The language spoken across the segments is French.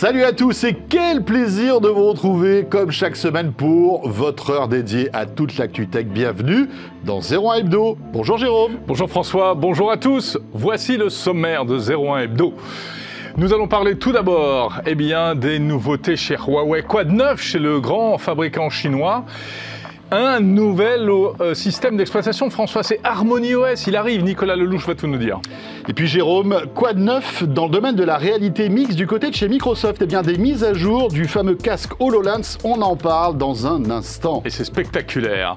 Salut à tous et quel plaisir de vous retrouver comme chaque semaine pour votre heure dédiée à toute l'actu tech. Bienvenue dans 01 Hebdo. Bonjour Jérôme. Bonjour François, bonjour à tous. Voici le sommaire de 01 Hebdo. Nous allons parler tout d'abord eh bien, des nouveautés chez Huawei. Quoi de neuf chez le grand fabricant chinois? Un nouvel euh, système d'exploitation, François, c'est Harmony OS. Il arrive, Nicolas Lelouch va tout nous dire. Et puis Jérôme, quoi de neuf dans le domaine de la réalité mixte du côté de chez Microsoft? Eh bien, des mises à jour du fameux casque HoloLens, on en parle dans un instant. Et c'est spectaculaire.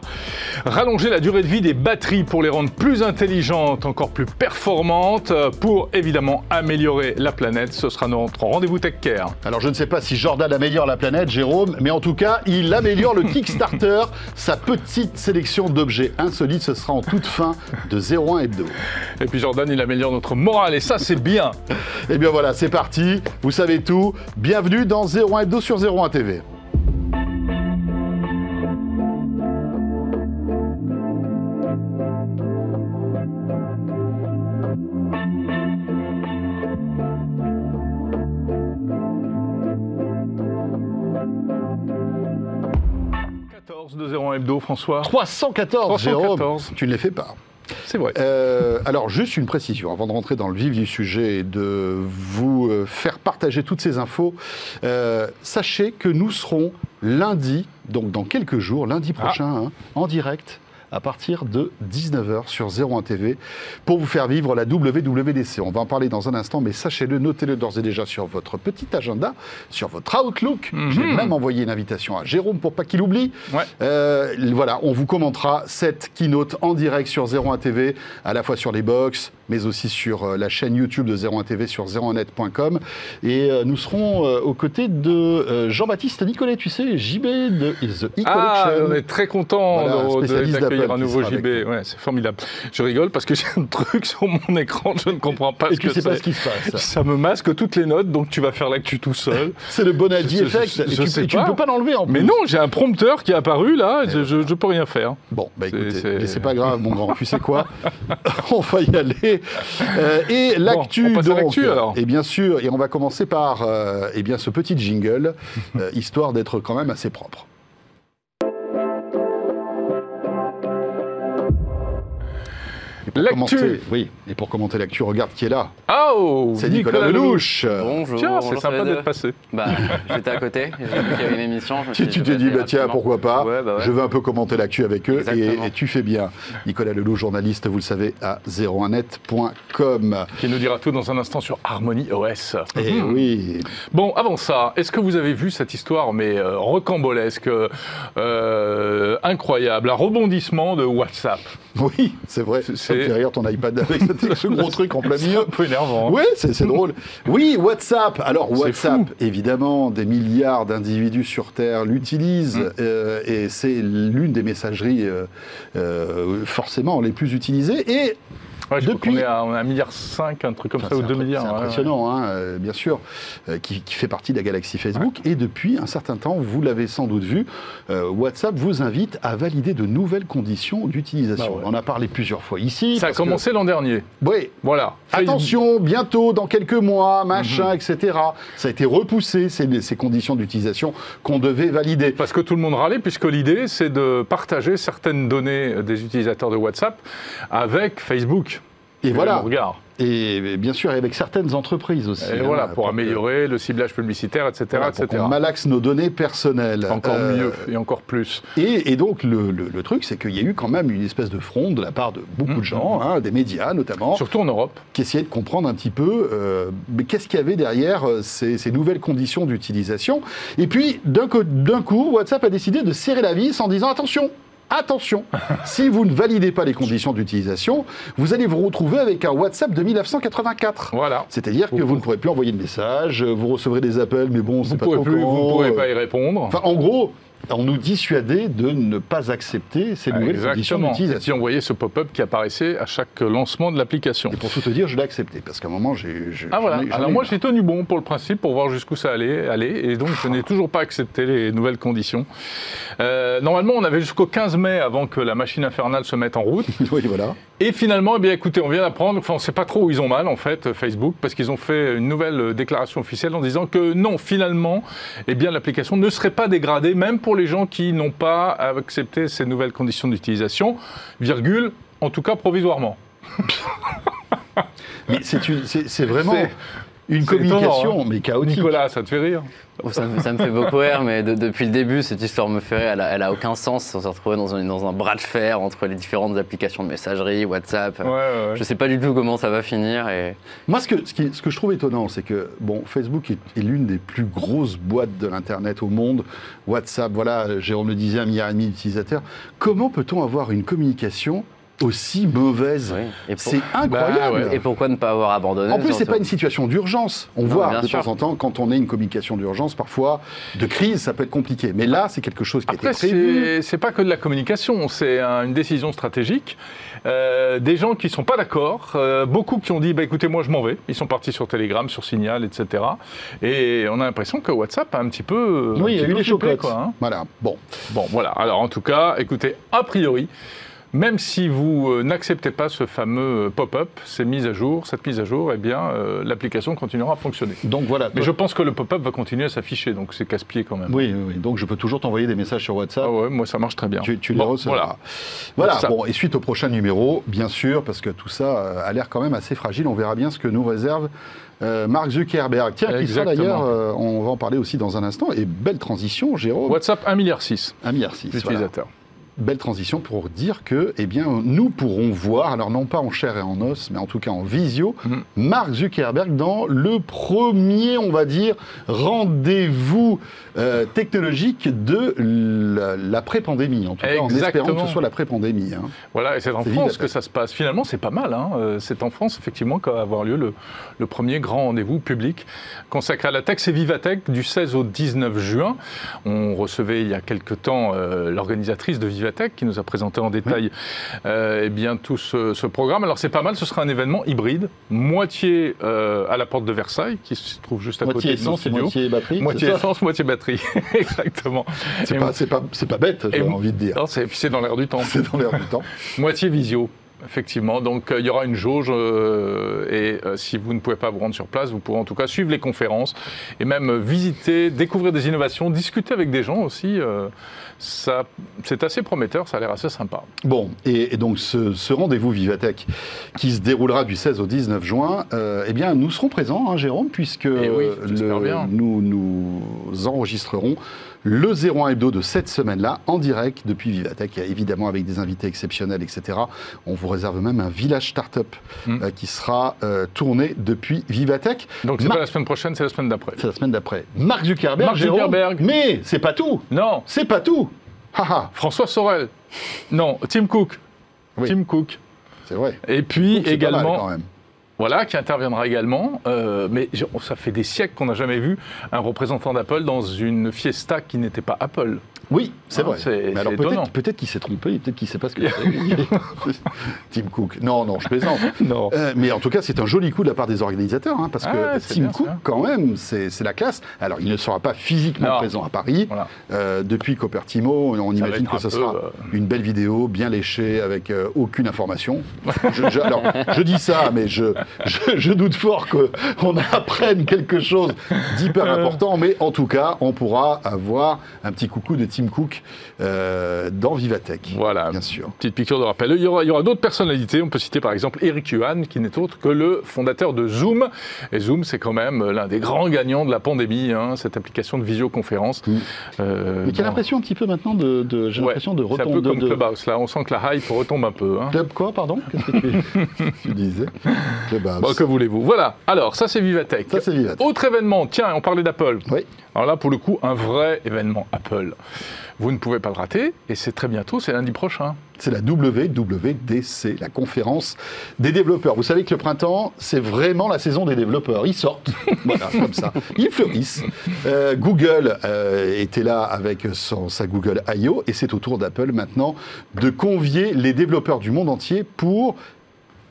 Rallonger la durée de vie des batteries pour les rendre plus intelligentes, encore plus performantes, pour évidemment améliorer la planète. Ce sera notre rendez-vous Tech Care. Alors, je ne sais pas si Jordan améliore la planète, Jérôme, mais en tout cas, il améliore le Kickstarter. Sa petite sélection d'objets insolites, ce sera en toute fin de 01 Hebdo. Et puis Jordan, il améliore notre morale, et ça, c'est bien. Et bien voilà, c'est parti. Vous savez tout. Bienvenue dans 01 Hebdo sur 01 TV. De 01 Hebdo, François 314, 314. Jérôme. Tu ne les fais pas. C'est vrai. Euh, alors, juste une précision, avant de rentrer dans le vif du sujet et de vous euh, faire partager toutes ces infos, euh, sachez que nous serons lundi, donc dans quelques jours, lundi prochain, hein, en direct à partir de 19h sur 01 TV pour vous faire vivre la WWDC. On va en parler dans un instant, mais sachez-le, notez-le d'ores et déjà sur votre petit agenda, sur votre Outlook. J'ai même envoyé une invitation à Jérôme pour pas qu'il oublie. Ouais. Euh, voilà, on vous commentera cette keynote en direct sur 01 TV, à la fois sur les box, mais aussi sur euh, la chaîne YouTube de 01 TV sur 01net.com. Et euh, nous serons aux côtés de Jean-Baptiste Nicolet, tu sais, JB de The E-Collection. Ah, on est très content Voilà, de- de- spécialiste d'accueillir un qui nouveau JB. Ouais, c'est formidable. Je rigole parce que j'ai un truc sur mon écran, je ne comprends pas Et ce tu que sais pas ce qui se passe. Ça me masque toutes les notes, donc tu vas faire l'actu tout seul. C'est le Bonaldi Je- je- Effect. je et tu, sais et tu ne peux pas l'enlever en plus. Mais non, j'ai un prompteur qui est apparu là, je, je, je peux rien faire. Bon, bah C'est- écoutez, pas grave, mon grand. Tu sais quoi On va y aller. Euh, et l'actu, on passe à donc. alors. Et bien sûr, et on va commencer par euh, eh bien, ce petit jingle, euh, histoire d'être quand même assez propre. L'actu. Oui, et pour commenter l'actu, regarde qui est là. Oh C'est Nicolas, Lelouch. Bonjour. Tiens, c'est sympa d'être passé. Bah, j'étais à côté, j'ai vu qu'il y avait une émission. je me Tu t'es dit, bah tiens, pourquoi pas Ouais, bah ouais. Je vais un peu commenter l'actu avec eux, et, Exactement. et tu fais bien. Nicolas Lelouch, journaliste, vous le savez, à 01net.com. Qui nous dira tout dans un instant sur Harmony OS. Et Mhm. oui, Bon, avant ça, est-ce que vous avez vu cette histoire, mais euh, rocambolesque, euh, incroyable, un rebondissement de WhatsApp? Oui, c'est vrai. C'est- fait rire ton iPad avec ce- gros truc en plein milieu. Un peu énervant. hein. Oui, c'est drôle. Oui, WhatsApp. Alors WhatsApp, évidemment, des milliards d'individus sur Terre l'utilisent Mmh. euh, et c'est l'une des messageries euh, euh, forcément les plus utilisées. Et Ouais, je Depuis- on est à, on est à 1,5 milliard, un truc comme Enfin, ça, ou c'est 2 impré- milliards. C'est ouais, ouais. impressionnant, hein, euh, bien sûr, euh, qui, qui fait partie de la galaxie Facebook. Et depuis un certain temps, vous l'avez sans doute vu, euh, WhatsApp vous invite à valider de nouvelles conditions d'utilisation. Bah. On en a parlé plusieurs fois ici. Ça a que- commencé l'an dernier. Oui. Voilà. Attention, bientôt, dans quelques mois, machin, Mhm. etc. Ça a été repoussé, ces, ces conditions d'utilisation qu'on devait valider. Parce que tout le monde râlait, puisque l'idée, c'est de partager certaines données des utilisateurs de WhatsApp avec Facebook. Et voilà. On regarde. Et bien sûr, avec certaines entreprises aussi. Et hein, voilà, pour améliorer le ciblage publicitaire, etc. voilà, pour qu'on malaxe nos données personnelles. Encore Euh, mieux et encore plus. Et, et donc, le, le- le truc, c'est qu'il y a eu quand même une espèce de fronde de la part de beaucoup de gens, hein, des médias notamment, Surtout en Europe. qui essayaient de comprendre un petit peu euh, qu'est-ce qu'il y avait derrière euh, ces, ces nouvelles conditions d'utilisation. Et puis, d'un coup, WhatsApp a décidé de serrer la vis en disant attention Attention, si vous ne validez pas les conditions d'utilisation, vous allez vous retrouver avec un WhatsApp de 1984. Voilà. C'est-à-dire que Vous- ne pourrez plus envoyer de messages, vous recevrez des appels, mais bon, c'est ne pas pourrez, trop plus, vous quand, pourrez euh, pas y répondre. Enfin, en gros, on nous dissuadait de ne pas accepter ces nouvelles conditions Exactement. Et d'utilisation. puis on voyait ce pop-up qui apparaissait à chaque lancement de l'application. Et pour tout te dire, je l'ai accepté parce qu'à un moment, j'ai. Ah voilà. ai- Alors moi j'ai tenu bon pour le principe pour voir jusqu'où ça allait aller et donc je n'ai toujours pas accepté les nouvelles conditions. Euh, normalement on avait jusqu'au 15 mai avant que la machine infernale se mette en route oui, voilà. et finalement eh bien écoutez on vient d'apprendre enfin on sait pas trop où ils ont mal en fait Facebook parce qu'ils ont fait une nouvelle euh, déclaration officielle en disant que non finalement eh bien l'application ne serait pas dégradée même pour les gens qui n'ont pas accepté ces nouvelles conditions d'utilisation virgule en tout cas provisoirement. Mais c'est vraiment une communication, étonnant, hein. mais chaotique. Nicolas ça te fait rire? Ça, me, ça me fait beaucoup rire, mais de- depuis le début, cette histoire me fait rire. Elle a, elle a aucun sens. On s'est retrouvé dans un, dans un bras de fer entre les différentes applications de messagerie, WhatsApp. Ouais, ouais, ouais. Je sais pas du tout comment ça va finir. Et... Moi, ce que, ce, qui- ce que je trouve étonnant, c'est que bon, Facebook est, est l'une des plus grosses boîtes de l'Internet au monde. WhatsApp, voilà, Jérôme le disait, un milliard et demi d'utilisateurs. Comment peut-on avoir une communication aussi mauvaise Oui. Et, pour- C'est incroyable. Bah, ouais. et pourquoi ne pas avoir abandonné En plus, c'est pas une situation d'urgence. On Non, voit de sûr. temps en temps, quand on est une communication d'urgence, parfois de crise, ça peut être compliqué. Mais là, c'est quelque chose qui a Après, été prévu. c'est c'est pas que de la communication, c'est un- une décision stratégique. Euh, des gens qui sont pas d'accord, euh, beaucoup qui ont dit bah, écoutez, moi je m'en vais. Ils sont partis sur Telegram, sur Signal, etc. Et on a l'impression que WhatsApp a un petit peu. un Oui, il y a eu les chocottes. quoi, hein. Voilà. Bon. Bon, voilà. Alors en tout cas, écoutez, a priori. Même si vous euh, n'acceptez pas ce fameux euh, pop-up, ces mises à jour, cette mise à jour, eh bien, euh, l'application continuera à fonctionner. Donc voilà. Mais je pense que le pop-up va continuer à s'afficher, donc c'est casse-pied quand même. Oui, oui, oui. Donc je peux toujours t'envoyer des messages sur WhatsApp. Ah ouais, moi ça marche très bien. Tu, tu les Bon, recevras. Voilà. Bon, et suite au prochain numéro, bien sûr, parce que tout ça a l'air quand même assez fragile, on verra bien ce que nous réserve euh, Mark Zuckerberg. Tiens, qui sera d'ailleurs, euh, on va en parler aussi dans un instant, et belle transition, Jérôme, WhatsApp 1,6 milliard un milliard six, voilà. Belle transition pour dire que, eh bien, nous pourrons voir, alors non pas en chair et en os, mais en tout cas en visio, Mhm. Mark Zuckerberg dans le premier, on va dire, rendez-vous euh, technologique de la- l'après-pandémie, en tout cas en espérant Exactement. que ce soit l'après-pandémie. hein. Voilà, et c'est en France que ça se passe. Finalement, c'est pas mal. hein. Euh, C'est en France, effectivement, qu'va avoir lieu le, le premier grand rendez-vous public consacré à la tech. C'est Vivatech du 16 au 19 juin. On recevait il y a quelque temps euh, l'organisatrice de Vivatech qui nous a présenté en détail euh, eh bien, tout ce, ce programme. Alors, c'est pas mal. Ce sera un événement hybride, moitié euh, à la porte de Versailles, qui se trouve juste à Moitié côté de nos essence et studios. moitié batterie. Moitié essence, moitié batterie. Exactement. C'est pas, bête, j'ai envie de dire. C'est dans l'air du temps. C'est dans l'air du temps. Moitié visio, effectivement. Donc euh, il y aura une jauge euh, et euh, si vous ne pouvez pas vous rendre sur place, vous pourrez en tout cas suivre les conférences et même visiter, découvrir des innovations, discuter avec des gens aussi. ça, c'est assez prometteur, ça a l'air assez sympa. Bon, et, et donc ce, ce rendez-vous Vivatech qui se déroulera du 16 au 19 juin, eh bien nous serons présents, hein, Jérôme, puisque Eh oui, le- nous, nous enregistrerons le 01 Hebdo de cette semaine-là en direct depuis Vivatech, et évidemment avec des invités exceptionnels, etc. On vous réserve même un village start-up Mm. euh, qui sera euh, tourné depuis Vivatech. Donc c'est Marc- pas la semaine prochaine, c'est la semaine d'après. C'est la semaine d'après. Mark Zuckerberg, Jérôme. Zuckerberg. Mais c'est pas tout. Non, C'est pas tout. Haha, François Sorel. Non, Tim Cook. Oui. Tim Cook. c'est vrai. Et puis c'est mal, également, quand même. Voilà, qui interviendra également. euh, mais je- ça fait des siècles qu'on n'a jamais vu un représentant d'Apple dans une Fiesta qui n'était pas Apple. Oui, c'est Hein, vrai. Mais alors peut-être qu'il s'est trompé, peut-être qu'il ne sait pas ce que c'est. Tim Cook. Non, non, je plaisante. Non. Euh, mais en tout cas, c'est un joli coup de la part des organisateurs, hein, parce Ah, que Tim Cook, ça. quand même, c'est la classe. Alors, il ne sera pas physiquement Non. présent à Paris. Voilà. Euh, depuis Copertimo, on Ça imagine que ce sera euh, une belle vidéo, bien léchée, avec aucune information. Je, je- alors, je dis ça, mais je, je, je doute fort qu'on apprenne quelque chose d'hyper Euh. important. Mais en tout cas, on pourra avoir un petit coucou de Tim Cook euh, dans Vivatech. Voilà. Bien sûr. Petite piqûre de rappel. Il y aura, d'autres personnalités. On peut citer par exemple Eric Yuan, qui n'est autre que le fondateur de Zoom. Et Zoom, c'est quand même l'un des grands gagnants de la pandémie, hein, cette application de visioconférence. Euh, Mais quelle bon, impression un petit peu maintenant de, de- j'ai ouais, l'impression de C'est un peu retomber comme de, Clubhouse. Là, on sent que la hype retombe un peu. hein. Club quoi, pardon? Qu'est-ce que tu, tu disais? Bon, que voulez-vous Voilà. Alors, ça, c'est Vivatech. Ça, c'est Vivatech. Autre événement. Tiens, on parlait d'Apple. Oui. Alors là, pour le coup, un vrai événement Apple. Vous ne pouvez pas le rater, et c'est très bientôt, c'est lundi prochain. c'est la WWDC, la conférence des développeurs. Vous savez que le printemps, c'est vraiment la saison des développeurs. Ils sortent, voilà, comme ça. Ils fleurissent. Euh, Google euh, était là avec son, sa Google I.O. et c'est au tour d'Apple maintenant de convier les développeurs du monde entier pour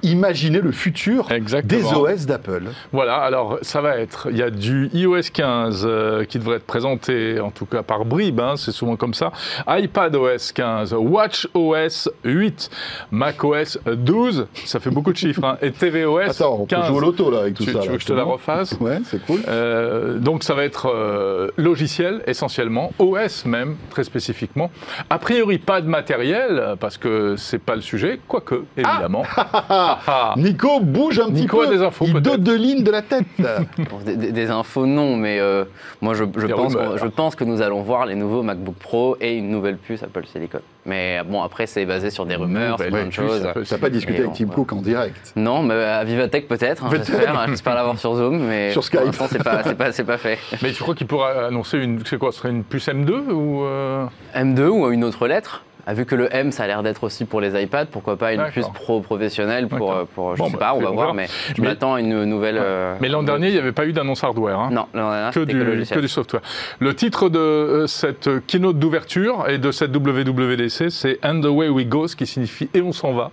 imaginer le futur Exactement. des OS d'Apple. Voilà, alors ça va être, il y a du iOS 15 euh, qui devrait être présenté, en tout cas par bribes, hein, c'est souvent comme ça, iPad OS 15, Watch OS 8, Mac OS 12, ça fait beaucoup de chiffres, hein, et tvOS Attends, on 15. peut jouer au loto là avec tout tu, ça. tu là, veux que je te la refasse? Ouais, c'est cool. Euh, donc ça va être euh, logiciel essentiellement, OS même très spécifiquement. A priori pas de matériel parce que c'est pas le sujet, quoique évidemment. Ah, ah. Nico bouge un petit Nico peu. a des infos, Il dote de lignes de la tête. Des, des- des infos, non, mais euh, moi je, pense rumeurs. qu'on- je pense que nous allons voir les nouveaux MacBook Pro et une nouvelle puce Apple Silicon. Mais bon, après, c'est basé sur des rumeurs, Nouvelle plein de choses. peut- T'as pas discuté Et avec on- Tim. Cook en direct? Non, mais à Vivatech peut-être, hein, Peut-être. j'espère. J'espère l'avoir sur Zoom, mais Sur Skype. pour l'instant, c'est pas, c'est pas, c'est pas fait. Mais tu crois qu'il pourra annoncer une, c'est quoi, ce serait une puce M2 ou euh, M2 ou une autre lettre? Ah, Vu que le M, ça a l'air d'être aussi pour les iPads, pourquoi pas une puce pro professionnelle pour, euh, pour je Bon, sais bah, pas, on va voir, mais je Mais- m'attends à une nouvelle. euh, Mais l'an dernier, il n'y avait pas eu d'annonce hardware. hein. Non, l'an dernier, Que du, que que du software. Le titre de euh, cette keynote d'ouverture et de cette WWDC, c'est And the Way We Go, ce qui signifie Et on s'en va.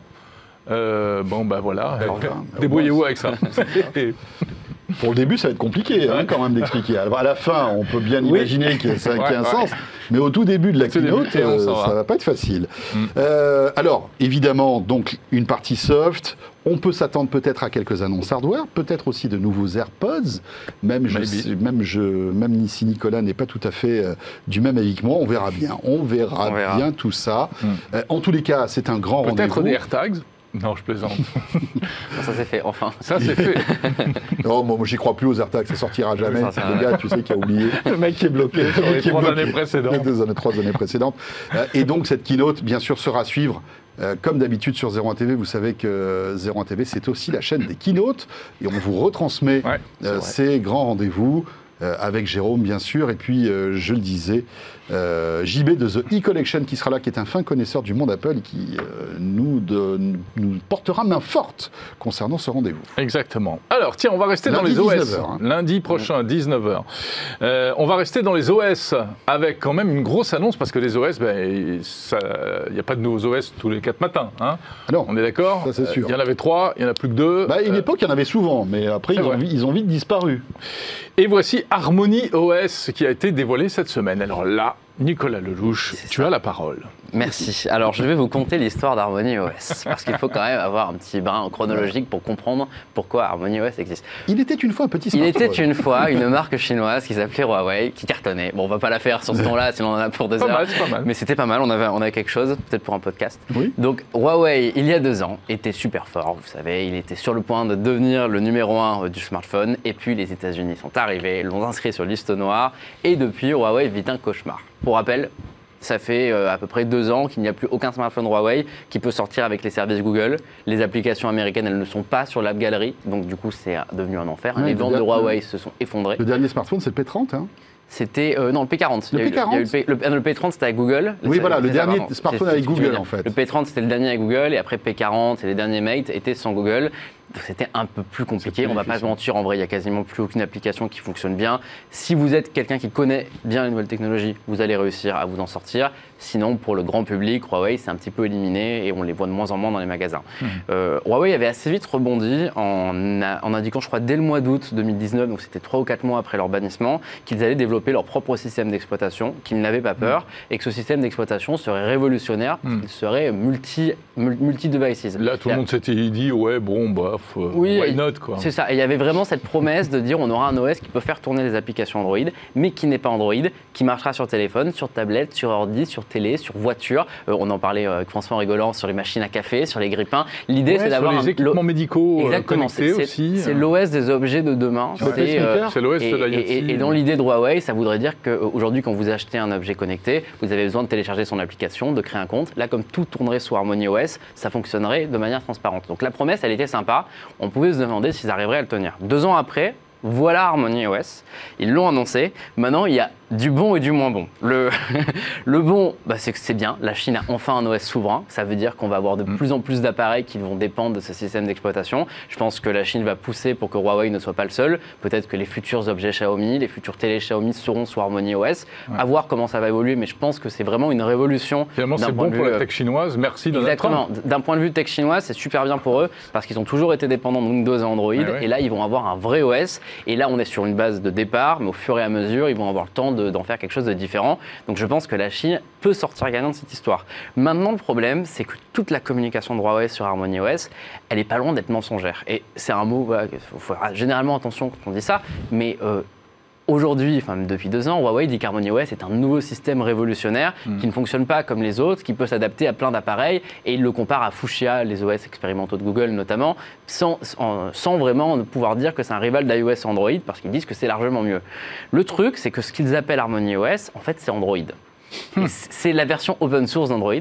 Euh, bon, bah voilà, ben, débrouillez-vous avec ça. Pour le début, ça va être compliqué hein, quand même d'expliquer. À la fin, on peut bien imaginer qu'il y a, ça- qu'il y a un sens, mais au tout début de la keynote, euh, ça va pas être facile. Mm. Euh, alors, évidemment, donc une partie soft. On peut s'attendre peut-être à quelques annonces hardware, peut-être aussi de nouveaux AirPods. Même, je, même, je, même si Nicolas n'est pas tout à fait euh, du même avis que moi, on verra bien. On verra, On verra. bien tout ça. Mm. Euh, en tous les cas, c'est un grand Peut-être rendez-vous. des AirTags Non, je plaisante. Ça, c'est fait, enfin. Ça, c'est fait. Oh, moi, moi, j'y crois plus aux AirTags, ça sortira jamais. Ça, le gars, tu sais, qui a oublié. Le mec qui est bloqué. Sur les trois bloqué. années précédentes. Les deux années, trois années précédentes. Euh, et donc, cette keynote, bien sûr, sera à suivre. Euh, comme d'habitude sur 01 TV, vous savez que 01 TV, c'est aussi la chaîne des keynotes. Et on vous retransmet Ouais, euh, ces grands rendez-vous. Euh, avec Jérôme, bien sûr, et puis, euh, je le disais, euh, JB de The E-Collection qui sera là, qui est un fin connaisseur du monde Apple qui nous, portera main forte concernant ce rendez-vous. Exactement. Alors, tiens, on va rester dans les OS. 19h, hein. Lundi prochain, 19h. Euh, on va rester dans les OS avec quand même une grosse annonce parce que les OS, ben, il n'y a pas de nouveaux OS tous les quatre matins. hein. Non, On est d'accord Ça, c'est sûr. Il y en avait trois, il n'y en a plus que deux. Bah, à une époque, il y en avait souvent, mais après, ont, ils ont vite disparu. Et voici Harmony OS qui a été dévoilé cette semaine. Alors là, Nicolas Lelouch, tu as la parole. Merci. Alors, je vais vous conter l'histoire d'Harmony OS, parce qu'il faut quand même avoir un petit brin chronologique pour comprendre pourquoi Harmony OS existe. Il était une fois un petit Il smartphone. était une fois une marque chinoise qui s'appelait Huawei, qui cartonnait. Bon, on va pas la faire sur ce ton-là, sinon on en a pour deux Pas heures. mal, c'est pas mal. Mais c'était pas mal, on avait, on avait quelque chose, peut-être pour un podcast. Oui. Donc Huawei, il y a deux ans, était super fort, vous savez, il était sur le point de devenir le numéro un euh, du smartphone, et puis les États-Unis sont arrivés, l'ont inscrit sur liste noire, et depuis, Huawei vit un cauchemar. Pour rappel, ça fait euh, à peu près deux ans qu'il n'y a plus aucun smartphone Huawei qui peut sortir avec les services Google. Les applications américaines, elles ne sont pas sur l'App Gallery, donc du coup, c'est devenu un enfer. Ouais, les le ventes de Huawei se sont effondrées. Le dernier smartphone, c'est le P30. Hein. C'était euh, non le P40. Le Il y a eu il y a eu P40? P- le, ah, non, le P30 c'était avec Google. Oui, voilà, le dernier smartphone avec Google, en fait. Le P30 c'était le dernier avec Google et après P40 et les derniers Mate étaient sans Google. C'était un peu plus compliqué. plus On va pas se mentir, en vrai, il y a quasiment plus aucune application qui fonctionne bien. Si vous êtes quelqu'un qui connaît bien les nouvelles technologies, vous allez réussir à vous en sortir. Sinon, pour le grand public, Huawei c'est un petit peu éliminé et on les voit de moins en moins dans les magasins. Hmm. Euh, Huawei avait assez vite rebondi en, indiquant, je crois, dès le mois d'août 2019, donc c'était 3 ou 4 mois après leur bannissement, qu'ils allaient développer leur propre système d'exploitation, qu'ils n'avaient pas peur, et que ce système d'exploitation serait révolutionnaire, parce Mm. qu'il serait multi, mul- multi-devices. Là, tout le monde s'était dit, ouais, bon, bof, euh, Oui, why et- not, quoi. C'est ça, et il y avait vraiment cette promesse de dire on aura un OS qui peut faire tourner les applications Android, mais qui n'est pas Android, qui marchera sur téléphone, sur tablette, sur ordi, sur télé, sur voiture. Euh, on en parlait euh, avec François en rigolant sur les machines à café, sur les grippins. L'idée Ouais, c'est d'avoir les un- équipements médicaux Exactement, connectés aussi. c'est l'OS des objets de demain. C'est, euh, l'OS et, de la et- et- et dans l'idée de Huawei, ça voudrait dire qu'aujourd'hui, quand vous achetez un objet connecté, vous avez besoin de télécharger son application, de créer un compte. Là, comme tout tournerait sous Harmony OS, ça fonctionnerait de manière transparente. Donc la promesse, elle était sympa. On pouvait se demander s'ils arriveraient à le tenir. Deux ans après, voilà Harmony OS. Ils l'ont annoncé. Maintenant, il y a Du bon et du moins bon. Le, le bon, bah, c'est que c'est bien. La Chine a enfin un OS souverain. Ça veut dire qu'on va avoir de Mm. plus en plus d'appareils qui vont dépendre de ce système d'exploitation. Je pense que la Chine va pousser pour que Huawei ne soit pas le seul. Peut-être que les futurs objets Xiaomi, les futurs télé Xiaomi seront sous Harmony OS. À voir comment ça va évoluer, mais je pense que c'est vraiment une révolution. Finalement, d'un c'est point bon de pour vue, la euh, tech chinoise. Merci Donald Exactement. D'un point de vue tech chinois, c'est super bien pour eux parce qu'ils ont toujours été dépendants de Windows et Android. Ouais, ouais. Et là, ils vont avoir un vrai OS. Et là, on est sur une base de départ, mais au fur et à mesure, ils vont avoir le temps de- d'en faire quelque chose de différent. Donc, je pense que la Chine peut sortir gagnant de cette histoire. Maintenant, le problème, c'est que toute la communication de Huawei sur Harmony OS, elle est pas loin d'être mensongère. Et c'est un mot, il faut généralement attention quand on dit ça, mais euh, Aujourd'hui, enfin depuis deux ans, Huawei dit qu'Harmony OS est un nouveau système révolutionnaire qui ne fonctionne pas comme les autres, qui peut s'adapter à plein d'appareils, et il le compare à Fuchsia, les OS expérimentaux de Google notamment, sans, vraiment pouvoir dire que c'est un rival d'iOS et Android, parce qu'ils disent que c'est largement mieux. Le truc, c'est que ce qu'ils appellent Harmony OS, en fait, c'est Android. C- C'est la version open source d'Android.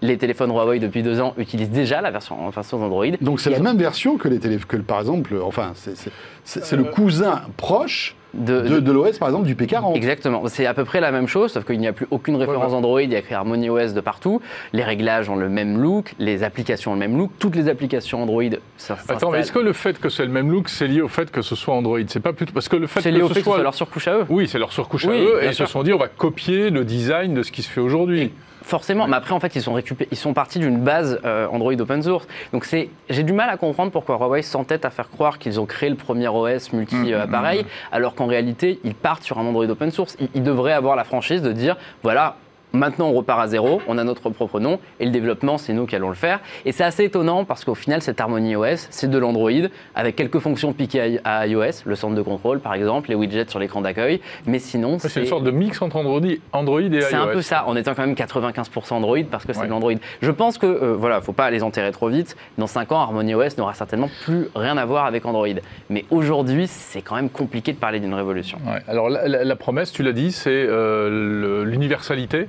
Les téléphones Huawei depuis deux ans utilisent déjà la version open source d'Android. Donc c'est la même version que les téléphones, que par exemple, enfin, c'est- le cousin proche De- de, de l'OS, par exemple, du P40. Exactement, c'est à peu près la même chose, sauf qu'il n'y a plus aucune référence Android, il y a écrit Harmony OS de partout, les réglages ont le même look, les applications ont le même look, toutes les applications Android ça Attends, mais est-ce que le fait que c'est le même look, c'est lié au fait que ce soit Android? C'est pas plutôt parce que le fait c'est que lié au ce fait que ce soit soit leur surcouche à eux. Oui, c'est leur surcouche Oui, à eux, et ils se sont dit on va copier le design de ce qui se fait aujourd'hui. Forcément, mais après en fait ils sont ils sont partis d'une base euh, Android open source. Donc c'est, j'ai du mal à comprendre pourquoi Huawei s'entête à faire croire qu'ils ont créé le premier OS multi euh, appareil, alors qu'en réalité ils partent sur un Android open source. Ils, ils devraient avoir la franchise de dire voilà. Maintenant, on repart à zéro, on a notre propre nom, et le développement, c'est nous qui allons le faire. Et c'est assez étonnant parce qu'au final, cette Harmony OS, c'est de l'Android, avec quelques fonctions piquées à iOS, le centre de contrôle par exemple, les widgets sur l'écran d'accueil, mais sinon, C'est une sorte de mix entre Android, Android et iOS. c'est un peu ça, en étant quand même 95% Android parce que c'est Ouais. de l'Android. Je pense que, euh, voilà, faut pas les enterrer trop vite. Dans 5 ans, Harmony OS n'aura certainement plus rien à voir avec Android. Mais aujourd'hui, c'est quand même compliqué de parler d'une révolution. Ouais. Alors la, la- la promesse, tu l'as dit, c'est euh, l'universalité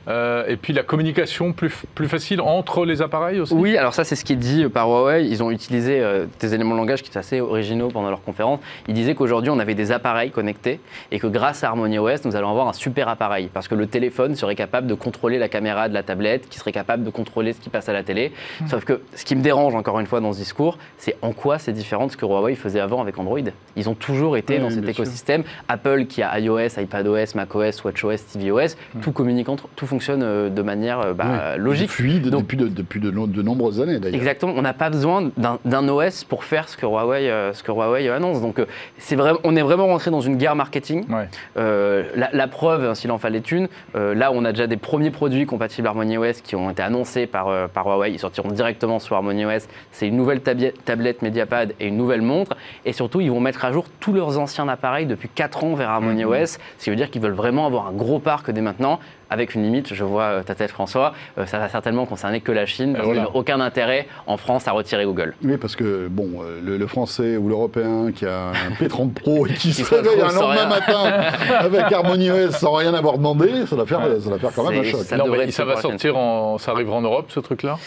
euh, et puis la communication plus, plus facile entre les appareils aussi. Oui, alors ça c'est ce qui est dit par Huawei. Ils ont utilisé euh, des éléments de langage qui étaient assez originaux pendant leur conférence. Ils disaient qu'aujourd'hui on avait des appareils connectés et que grâce à Harmony OS nous allons avoir un super appareil parce que le téléphone serait capable de contrôler la caméra de la tablette, qui serait capable de contrôler ce qui passe à la télé. Hmm. Sauf que ce qui me dérange encore une fois dans ce discours, c'est en quoi c'est différent de ce que Huawei faisait avant avec Android. Ils ont toujours été Oui, dans oui, cet sûr. écosystème. Apple qui a iOS, iPadOS, macOS, WatchOS, tvOS, Hmm. tout communique entre, tout fonctionne euh, de manière euh, bah, Oui, logique. Fluide Donc- depuis, de, depuis de, no- de nombreuses années, d'ailleurs. Exactement, on n'a pas besoin d'un- OS pour faire ce que Huawei, euh, ce que Huawei annonce. Donc, c'est vrai, on est vraiment rentré dans une guerre marketing. Ouais. Euh, la, la preuve, hein, s'il en fallait une, euh, là, on a déjà des premiers produits compatibles Harmony OS qui ont été annoncés par, euh, par Huawei. Ils sortiront directement sur Harmony OS. C'est une nouvelle tablette Mediapad et une nouvelle montre. Et surtout, ils vont mettre à jour tous leurs anciens appareils depuis 4 ans vers Harmony OS. Ce qui veut dire qu'ils veulent vraiment avoir un gros parc dès maintenant. Avec une limite, je vois euh, ta tête François, euh, ça va certainement concerner que la Chine, parce voilà. qu'ils n'ont aucun intérêt en France à retirer Google. Oui, parce que bon, euh, le, le français ou l'européen qui a un P30 Pro et qui se réveille un lendemain rien. matin avec Harmony OS sans rien avoir demandé, ça doit faire, ça doit faire quand même un choc. ça non, mais ça va sortir, en, ça arrivera en Europe, ce truc-là?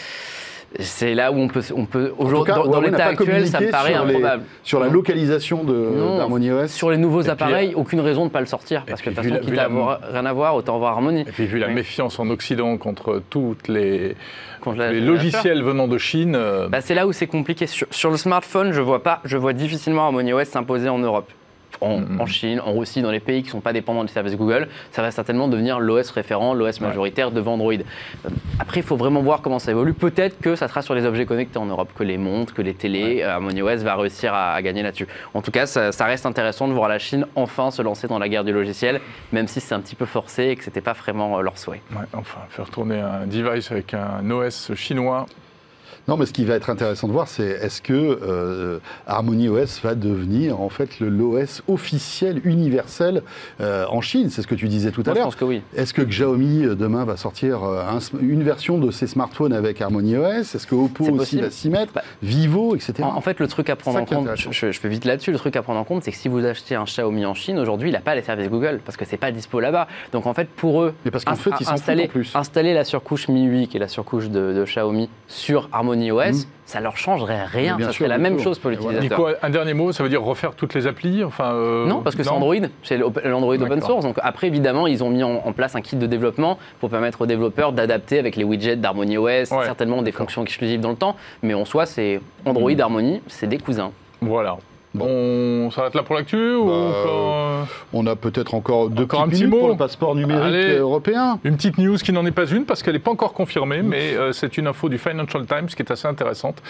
C'est là où on peut, on aujourd'hui, dans, l'état actuel, ça me paraît sur les- improbable. Sur la localisation de- Non. d'Harmony OS. Sur les nouveaux appareils, aucune raison de ne pas le sortir, parce que de toute façon, quitte à rien à voir, autant avoir Harmony. Et puis vu la Oui. méfiance en Occident contre toutes les, Contre la- les la- logiciels venant de Chine, euh, Bah, c'est là où c'est compliqué. Sur, sur le smartphone, je vois pas, je vois difficilement Harmony OS s'imposer en Europe. En, Mhm. en Chine, en Russie, dans les pays qui ne sont pas dépendants des services Google, ça va certainement devenir l'OS référent, l'OS majoritaire devant Android. Euh, Après, il faut vraiment voir comment ça évolue. Peut-être que ça sera sur les objets connectés en Europe, que les montres, que les télés, euh, Harmony OS va réussir à, à gagner là-dessus. En tout cas, ça, ça reste intéressant de voir la Chine enfin se lancer dans la guerre du logiciel, même si c'est un petit peu forcé et que c'était pas vraiment euh, leur souhait. ouais, enfin, faire tourner un device avec un OS chinois, Non, mais ce qui va être intéressant de voir, c'est est-ce que euh, Harmony OS va devenir en fait l'OS officiel universel euh, en Chine C'est ce que tu disais tout à Moi, je l'heure. pense que oui. Est-ce que Xiaomi euh, demain va sortir un une version de ses smartphones avec Harmony OS Est-ce que Oppo aussi va s'y mettre? Bah, Vivo, etc. En, en fait, le truc à prendre en compte, je, je fais vite là-dessus, le truc à prendre en compte, c'est que si vous achetez un Xiaomi en Chine, aujourd'hui, il n'a pas les services Google, parce que c'est pas dispo là-bas. Donc en fait, pour eux, Mais parce qu'en fait, ils installer, en plus. installer la surcouche MIUI, qui est la surcouche de, de Xiaomi, sur Harmony d'Harmony OS, ça leur changerait rien. bien Ça sûr, serait la même tout. chose pour voilà. l'utilisateur. Un dernier mot, ça veut dire refaire toutes les applis enfin, euh, Non, parce que c'est Android, c'est l'Android open source. Donc après, évidemment, ils ont mis en, en place un kit de développement pour permettre aux développeurs d'adapter avec les widgets d'Harmony OS, Ouais, certainement des fonctions exclusives dans le temps. Mais en soi, c'est Android, Harmony, c'est des cousins. Voilà. On s'arrête là pour l'actu ou Bah, euh, On a peut-être encore deux Encore un petit mot pour le passeport numérique Allez. européen. Une petite news qui n'en est pas une parce qu'elle n'est pas encore confirmée, mais euh, c'est une info du Financial Times qui est assez intéressante.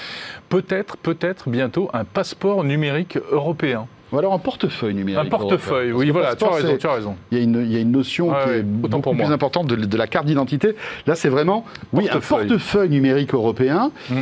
Peut-être, peut-être bientôt un passeport numérique européen. Ou alors un portefeuille numérique. Un portefeuille, oui, voilà, tu as raison, tu as raison. Il y, a une, il y a une notion qui est pour beaucoup plus importante de, de la carte d'identité. Là, c'est vraiment oui, un Portefeuille. portefeuille numérique européen. Mm.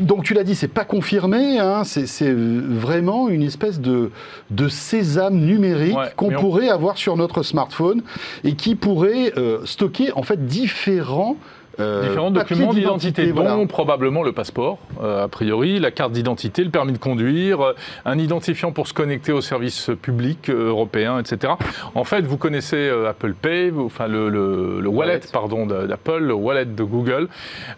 Donc tu l'as dit, c'est pas confirmé, hein, c'est vraiment une espèce de, de sésame numérique Ouais, qu'on on- pourrait avoir sur notre smartphone et qui pourrait euh, stocker en fait différents euh, Différents documents d'identité, voilà. dont probablement le passeport, euh, a priori, la carte d'identité, le permis de conduire, euh, un identifiant pour se connecter aux services publics européens, etc. En fait, vous connaissez euh, Apple Pay, vous- enfin le, le- le wallet, Wallet. pardon, d'Apple, le wallet de Google.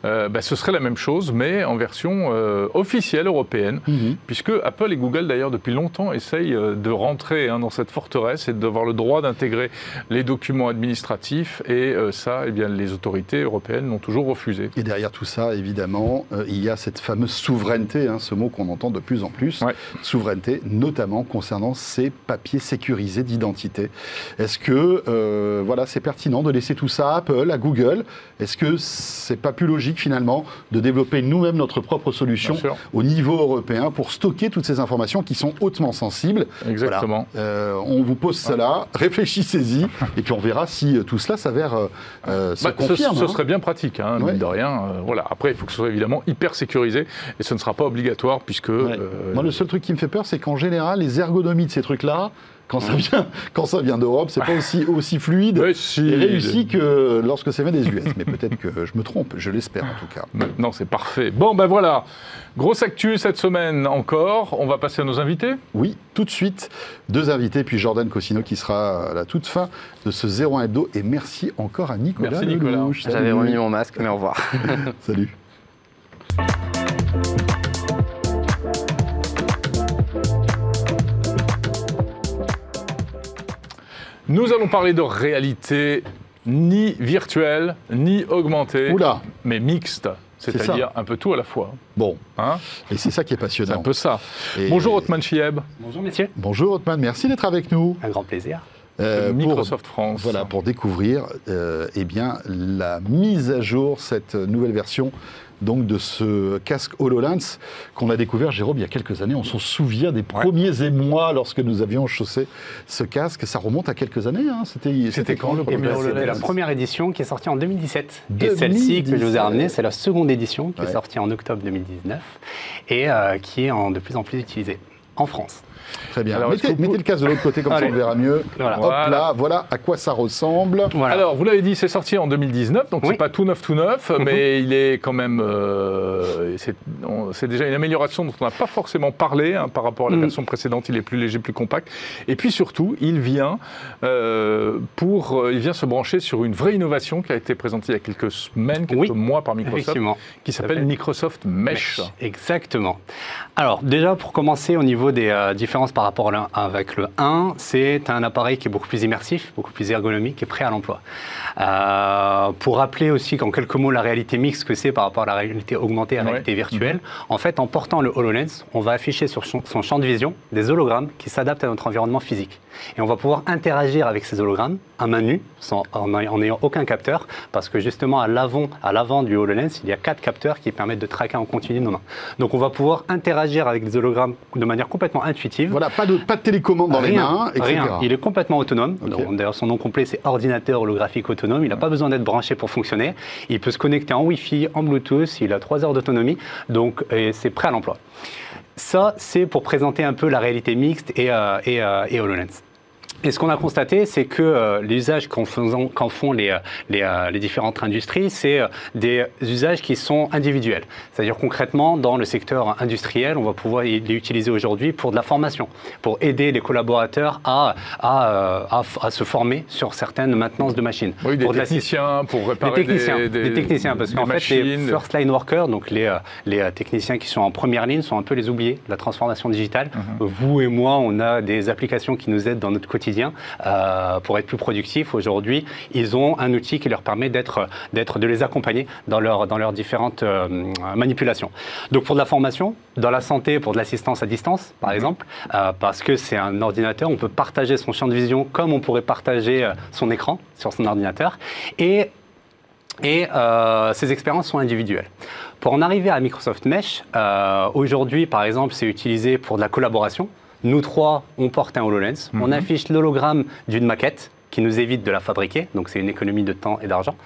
Euh, bah, ce serait la même chose, mais en version euh, officielle européenne, Mhm. puisque Apple et Google, d'ailleurs, depuis longtemps, essayent de rentrer hein, dans cette forteresse et d'avoir le droit d'intégrer les documents administratifs. Et euh, ça, eh bien, les autorités européennes l'ont toujours refusé. Et derrière tout ça, évidemment, euh, il y a cette fameuse souveraineté, hein, ce mot qu'on entend de plus en plus. Ouais. Souveraineté, notamment concernant ces papiers sécurisés d'identité. Est-ce que euh, voilà, c'est pertinent de laisser tout ça à Apple, à Google? Est-ce que c'est pas plus logique finalement de développer nous-mêmes notre propre solution au niveau européen pour stocker toutes ces informations qui sont hautement sensibles? Exactement. Voilà. Euh, on vous pose cela, réfléchissez-y, et puis on verra si tout cela s'avère Bah, ce, confirme. ce hein. serait bien pratique, hein, Ouais. mine de rien. euh, voilà. Après, il faut que ce soit évidemment hyper sécurisé et ce ne sera pas obligatoire puisque. Ouais. euh, Moi, le seul truc qui me fait peur, c'est qu'en général, les ergonomies de ces trucs-là, quand ça vient, quand ça vient d'Europe, c'est pas aussi, aussi fluide si, et réussi que lorsque ça vient des US. Mais peut-être que je me trompe, je l'espère en tout cas. Maintenant, c'est parfait. Bon, ben voilà. Grosse actu cette semaine encore. On va passer à nos invités. Oui, tout de suite, deux invités, puis Jordan Cossino qui sera à la toute fin de ce 01 hebdo. Et merci encore à Nicolas. Merci, Nicolas. J'avais remis mon masque, mais au revoir. Salut. Nous allons parler de réalité ni virtuelle, ni augmentée, Oula, mais mixte. C'est C'est-à-dire un peu tout à la fois. bon, Hein et c'est ça qui est c'est un passionnant. peu ça. Et- Bonjour Otman Chieb, Bonjour messieurs, Bonjour Otman, merci d'être avec nous. un grand plaisir. Euh, pour- Microsoft France. Voilà, pour découvrir euh, eh bien, la mise à jour, cette nouvelle version donc, de ce casque HoloLens qu'on a découvert, Jérôme, il y a quelques années. On s'en souvient des premiers émois lorsque nous avions chaussé ce casque. Ça remonte à quelques années. hein. C'était C'était quand, le Et premier C'était la première édition qui est sortie en 2017. Et 2017. celle-ci que je vous ai ramenée, c'est la seconde édition qui Ouais. est sortie en octobre 2019 et euh, qui est en, de plus en plus utilisée en France. Très bien. Alors, mettez, que vous- mettez le casque de l'autre côté, comme ça on le verra mieux. Voilà. Hop Voilà. là, voilà à quoi ça ressemble. Voilà. Alors, vous l'avez dit, c'est sorti en 2019, donc c'est Oui. pas tout neuf, tout neuf, mais il est quand même. euh, c'est c'est déjà une amélioration dont on n'a pas forcément parlé hein, par rapport à la Mm. version précédente. Il est plus léger, plus compact. Et puis surtout, il vient, euh, pour, euh, il vient se brancher sur une vraie innovation qui a été présentée il y a quelques semaines, quelques Oui, mois par Microsoft, qui s'appelle Microsoft Mesh. Exactement. Alors déjà pour commencer au niveau des euh, par rapport à avec le 1, c'est un appareil qui est beaucoup plus immersif, beaucoup plus ergonomique et prêt à l'emploi. Euh, pour rappeler aussi qu'en quelques mots la réalité mixte que c'est par rapport à la réalité augmentée et à la Ouais. réalité virtuelle, en fait en portant le HoloLens, on va afficher sur son champ de vision des hologrammes qui s'adaptent à notre environnement physique. Et on va pouvoir interagir avec ces hologrammes à main nue, sans, en n'ayant aucun capteur, parce que justement à l'avant, à l'avant du HoloLens, il y a quatre capteurs qui permettent de traquer en continu nos mains. Donc on va pouvoir interagir avec des hologrammes de manière complètement intuitive. Voilà, pas de, pas de télécommande dans les Rien, mains, etc. rien. Il est complètement autonome. D'ailleurs, son nom complet, c'est ordinateur holographique autonome. Il n'a pas besoin d'être branché pour fonctionner. Il peut se connecter en Wi-Fi, en Bluetooth. Il a 3 heures d'autonomie. Donc, c'est prêt à l'emploi. Ça, c'est pour présenter un peu la réalité mixte et, euh, et, euh, et HoloLens. Et ce qu'on a constaté, c'est que euh, l'usage qu'en qu'en font les, euh, les, euh, les différentes industries, c'est euh, des usages qui sont individuels. C'est-à-dire concrètement, dans le secteur industriel, on va pouvoir les utiliser aujourd'hui pour de la formation, pour aider les collaborateurs à, à, euh, à à se former sur certaines maintenances de machines. Oui, des Pour de la- techniciens pour des réparer techniciens, des, des techniciens, parce des qu'en fait, les first line workers, donc les, les techniciens qui sont en première ligne, sont un peu les oubliés de la transformation digitale. Mhm. Vous et moi, on a des applications qui nous aident dans notre quotidien euh, pour être plus productifs. Aujourd'hui, ils ont un outil qui leur permet d'être, d'être, de les accompagner dans, leur, dans leurs différentes euh, manipulations. Donc pour de la formation, dans la santé, pour de l'assistance à distance, par exemple, euh, parce que c'est un ordinateur, on peut partager son champ de vision comme on pourrait partager son écran sur son ordinateur. Et et euh, ces expériences sont individuelles. Pour en arriver à Microsoft Mesh, euh, aujourd'hui, par exemple, c'est utilisé pour de la collaboration. Nous trois, on porte un HoloLens, on affiche l'hologramme d'une maquette qui nous évite de la fabriquer, donc c'est une économie de temps et d'argent.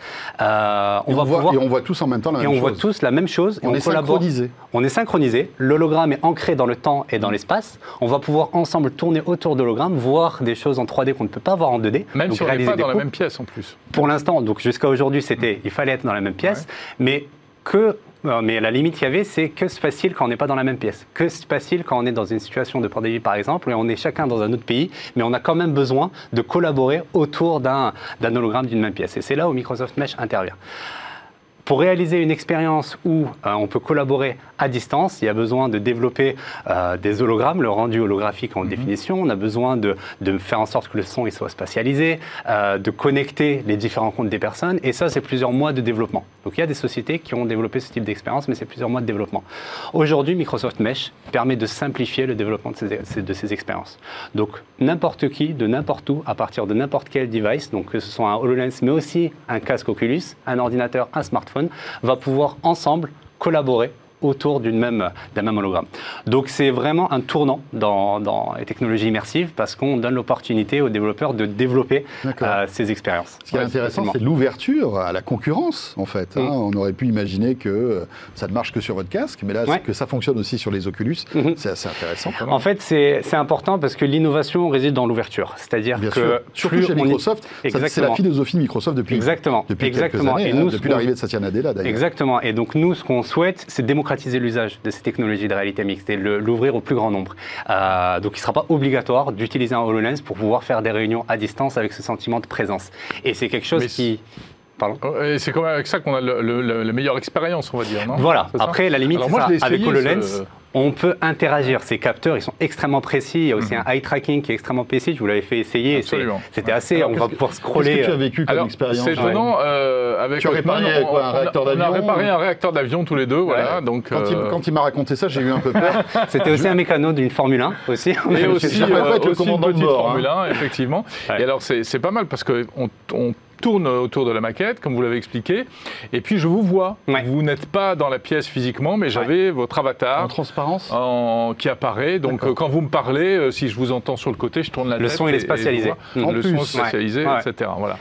Euh, Et on, voit, et on voit tous en même temps la et même on chose. voit tous la même chose. et On est collabore. synchronisés. On est synchronisé. L'hologramme est ancré dans le temps et dans l'espace. On va pouvoir ensemble tourner autour de l'hologramme, voir des choses en 3D qu'on ne peut pas voir en 2D. Même donc si on n'est pas dans la même pièce en plus. Pour l'instant, donc jusqu'à aujourd'hui, c'était il fallait être dans la même pièce, mais que mais la limite qu'il y avait, c'est que se passe-t-il quand on n'est pas dans la même pièce? Que se passe-t-il quand on est dans une situation de pandémie, par exemple, et on est chacun dans un autre pays, mais on a quand même besoin de collaborer autour d'un hologramme d'une même pièce? Et c'est là où Microsoft Mesh intervient. Pour réaliser une expérience où euh, on peut collaborer à distance, il y a besoin de développer euh, des hologrammes, le rendu holographique en définition. On a besoin de, de faire en sorte que le son il soit spatialisé, euh, de connecter les différents comptes des personnes. Et ça, c'est plusieurs mois de développement. Donc il y a des sociétés qui ont développé ce type d'expérience, mais c'est plusieurs mois de développement. Aujourd'hui, Microsoft Mesh permet de simplifier le développement de ces, de ces expériences. Donc n'importe qui, de n'importe où, à partir de n'importe quel device, donc que ce soit un HoloLens, mais aussi un casque Oculus, un ordinateur, un smartphone, va pouvoir ensemble collaborer autour d'une même, d'un même hologramme. Donc c'est vraiment un tournant dans, dans les technologies immersives parce qu'on donne l'opportunité aux développeurs de développer euh, ces expériences. Ce qui est Ouais, intéressant, c'est l'ouverture à la concurrence, en fait. hein. Mm. On aurait pu imaginer que euh, ça ne marche que sur votre casque, mais là, Ouais. que ça fonctionne aussi sur les Oculus, Mhm. c'est assez intéressant. En fait, c'est important parce que l'innovation réside dans l'ouverture. C'est-à-dire que sûr. Surtout plus chez y- Microsoft, c'est la philosophie de Microsoft depuis, Exactement. depuis Exactement. quelques années, Et hein, nous, depuis l'arrivée de Satya Nadella d'ailleurs. Exactement. Et donc nous, ce qu'on souhaite, c'est démocratiser l'usage de ces technologies de réalité mixte et l'ouvrir au plus grand nombre. Euh, donc il ne sera pas obligatoire d'utiliser un HoloLens pour pouvoir faire des réunions à distance avec ce sentiment de présence. Et c'est quelque chose Mais qui... Pardon Oh, Et c'est quand même avec ça qu'on a le- le- le- la meilleure expérience, on va dire, non? Voilà. Après, la limite, moi, ça. avec HoloLens, ce- on peut interagir. Ces capteurs, ils sont extrêmement précis. Il y a aussi un eye tracking qui est extrêmement précis. Je vous l'avais fait essayer. C'était assez. Alors, on qu'est-ce va que- pouvoir Qu'est-ce scroller. que tu as euh, vécu comme Alors, expérience c'est étonnant. euh, avec Tu as réparé Hotman, quoi, un réacteur on a- On a d'avion réparé un réacteur d'avion tous les deux, voilà. Ouais. Donc, quand, il, euh, quand il m'a raconté ça, j'ai eu un peu peur. C'était aussi un mécano d'une Formule 1 aussi. Et aussi, le commandant de petite bord, Formule 1, effectivement. Et alors, c'est pas mal parce qu'on on tourne autour de la maquette, comme vous l'avez expliqué. Et puis, je vous vois. Ouais. Vous n'êtes pas dans la pièce physiquement, mais j'avais votre avatar. En transparence en- qui apparaît. Donc, euh, quand vous me parlez, euh, si je vous entends sur le côté, je tourne la Le tête. son, il est et- et spatialisé. En le plus. son est spatialisé, Ouais. etc. Voilà.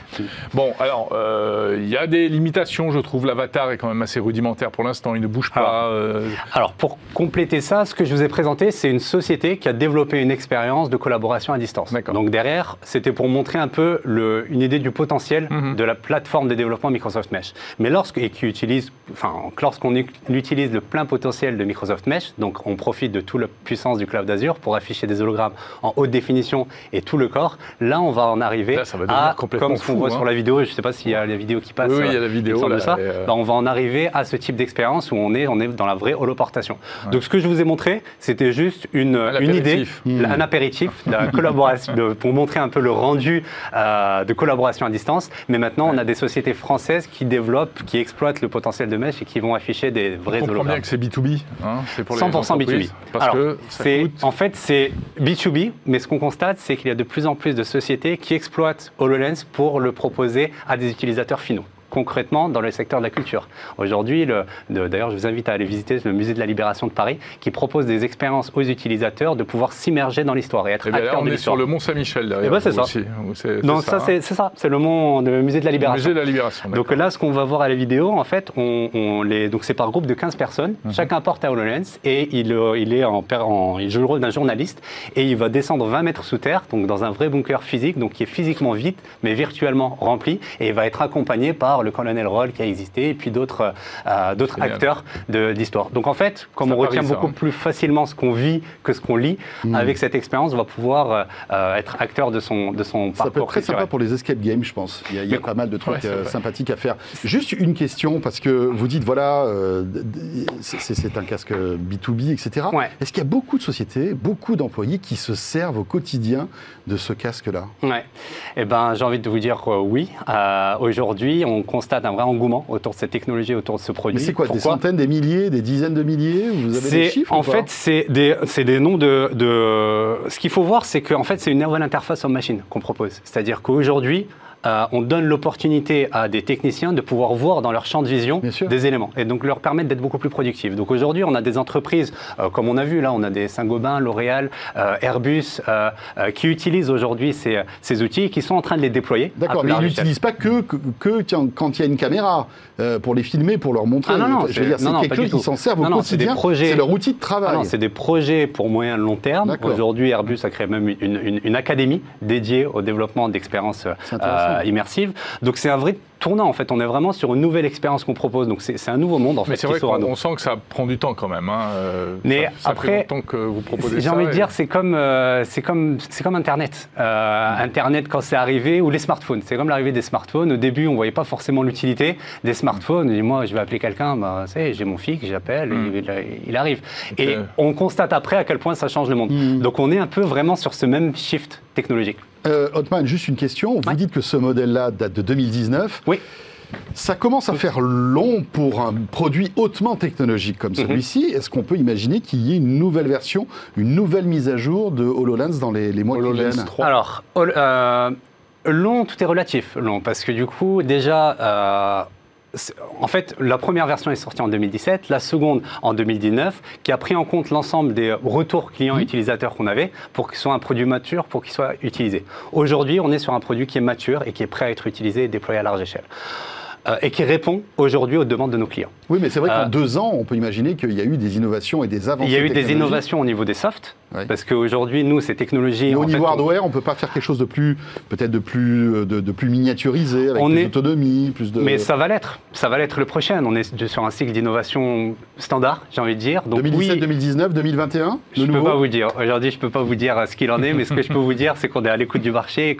Bon, alors, euh, il y a des limitations, je trouve. L'avatar est quand même assez rudimentaire pour l'instant. Il ne bouge pas. euh, Alors, pour compléter ça, ce que je vous ai présenté, c'est une société qui a développé une expérience de collaboration à distance. D'accord. Donc derrière, c'était pour montrer un peu le- une idée du potentiel Mhm. de la plateforme de développement Microsoft Mesh. Mais lorsque, et qui utilise, enfin, lorsqu'on utilise le plein potentiel de Microsoft Mesh, donc on profite de toute la puissance du cloud Azure pour afficher des hologrammes en haute définition et tout le corps, là, on va en arriver Là, ça va à, comme ce qu'on voit hein. sur la vidéo, je ne sais pas s'il y a la vidéo qui passe. Oui, oui, il y a euh, la vidéo, là, ça. euh, Bah, on va en arriver à ce type d'expérience où on est, on est dans la vraie holoportation. Donc ce que je vous ai montré, c'était juste une, Un une idée, un apéritif de la collaboration, de- pour montrer un peu le rendu euh, de collaboration à distance. Mais maintenant, on a des sociétés françaises qui développent, qui exploitent le potentiel de Mesh et qui vont afficher des vrais on comprend bien hologrammes. que c'est B2B. hein, c'est pour les 100% B2B. entreprises, Parce Alors, que ça c'est- coûte. En fait, c'est B2B, mais ce qu'on constate, c'est qu'il y a de plus en plus de sociétés qui exploitent HoloLens pour le proposer à des utilisateurs finaux. Concrètement dans le secteur de la culture. Aujourd'hui, le- d'ailleurs, je vous invite à aller visiter le musée de la Libération de Paris, qui propose des expériences aux utilisateurs de pouvoir s'immerger dans l'histoire et être Eh bien, là, acteur on de est l'histoire. sur le Mont Saint-Michel derrière. Eh ben, c'est ça. aussi. Non, ça, hein. c'est ça, c'est le, mont- le musée de la Le Libération. musée de la Libération. Donc là, ce qu'on va voir à la vidéo, en fait, on, on les, donc c'est par groupe de 15 personnes. Mhm. Chacun porte un HoloLens et il, euh, il, est en, en- il joue le rôle d'un journaliste et il va descendre 20 mètres sous terre, donc dans un vrai bunker physique, donc qui est physiquement vide, mais virtuellement rempli, et il va être accompagné par le colonel Roll qui a existé et puis d'autres euh, d'autres acteurs de d'histoire. Donc en fait, comme on retient ça, beaucoup hein. plus facilement ce qu'on vit que ce qu'on lit, avec cette expérience, on va pouvoir euh, euh, être acteur de son, de son Ça peut être parcours très sympa pour les escape games, je pense. Il y a, il y a Mais- pas mal de trucs Ouais, euh, sympathiques à faire. Juste une question, parce que vous dites, voilà, euh, c'est c'est un casque B2B, etc. Ouais. Est-ce qu'il y a beaucoup de sociétés, beaucoup d'employés qui se servent au quotidien de ce casque-là? Ouais. Eh ben, j'ai envie de vous dire euh, oui. Euh, Aujourd'hui, on constate un vrai engouement autour de cette technologie, autour de ce produit. Mais c'est quoi Des centaines, des milliers, des dizaines de milliers Vous avez des chiffres En ou fait, c'est des, des noms de, de- Ce qu'il faut voir, c'est qu'en fait, c'est une nouvelle interface homme-machine qu'on propose. C'est-à-dire qu'aujourd'hui, euh, on donne l'opportunité à des techniciens de pouvoir voir dans leur champ de vision des éléments et donc leur permettre d'être beaucoup plus productifs. Donc aujourd'hui, on a des entreprises, euh, comme on a vu là, on a des Saint-Gobain, L'Oréal, euh, Airbus, qui utilisent aujourd'hui ces, ces outils et qui sont en train de les déployer. D'accord, mais ils n'utilisent pas que, que, que tiens, quand il y a une caméra pour les filmer, pour leur montrer. Ah non, non, je veux c'est- dire, quelque chose tout. s'en servent au quotidien. C'est leur outil de Ah travail. non, c'est des projets pour moyen et long terme. Aujourd'hui, Airbus a créé même une, une- une académie dédiée au développement d'expériences Euh, immersives. Donc c'est un vrai tournant en fait. On est vraiment sur une nouvelle expérience qu'on propose. Donc c'est c'est un nouveau monde en Mais fait c'est qui vrai qu'on sent que ça prend du temps quand même. hein, euh, Mais ça, ça après, fait longtemps que vous proposez J'ai ça. envie de et- dire, c'est comme, euh, c'est comme, c'est comme Internet. Euh, Internet quand c'est arrivé, ou les smartphones. C'est comme l'arrivée des smartphones. Au début, on voyait pas forcément l'utilité des smartphones. Et moi, je vais appeler quelqu'un, bah, tu sais, j'ai mon fixe, j'appelle, il, il arrive. Et on constate après à quel point ça change le monde. Donc on est un peu vraiment sur ce même shift technologique. Euh, Hotman, juste une question. Vous Ouais. dites que ce modèle-là date de 2019. Oui. Ça commence à faire long pour un produit hautement technologique Mhm. comme celui-ci. Est-ce qu'on peut imaginer qu'il y ait une nouvelle version, une nouvelle mise à jour de HoloLens dans les, les mois qui viennent 3. Alors, euh, long, tout est relatif, long, parce que du coup, déjà, euh, en fait, la première version est sortie en 2017, la seconde en 2019, qui a pris en compte l'ensemble des retours clients et utilisateurs qu'on avait pour qu'il soit un produit mature, pour qu'il soit utilisé. Aujourd'hui, on est sur un produit qui est mature et qui est prêt à être utilisé et déployé à large échelle. Euh, et qui répond aujourd'hui aux demandes de nos clients. Oui, mais c'est vrai qu'en Euh, deux ans, on peut imaginer qu'il y a eu des innovations et des avancées. Il y a eu des innovations au niveau des softs, Ouais. parce qu'aujourd'hui, nous, ces technologies... Et au fait, niveau on- hardware, on peut pas faire quelque chose de plus, peut-être de plus, euh, de, de plus miniaturisé, avec On plus est- d'autonomie, plus de. Mais ça va l'être. Ça va l'être le prochain. On est sur un cycle d'innovation standard, j'ai envie de dire. Donc 2017, oui, 2019, 2021 je ne peux pas vous dire. Aujourd'hui, je ne peux pas vous dire euh, ce qu'il en est, mais ce que je peux vous dire, c'est qu'on est à l'écoute du marché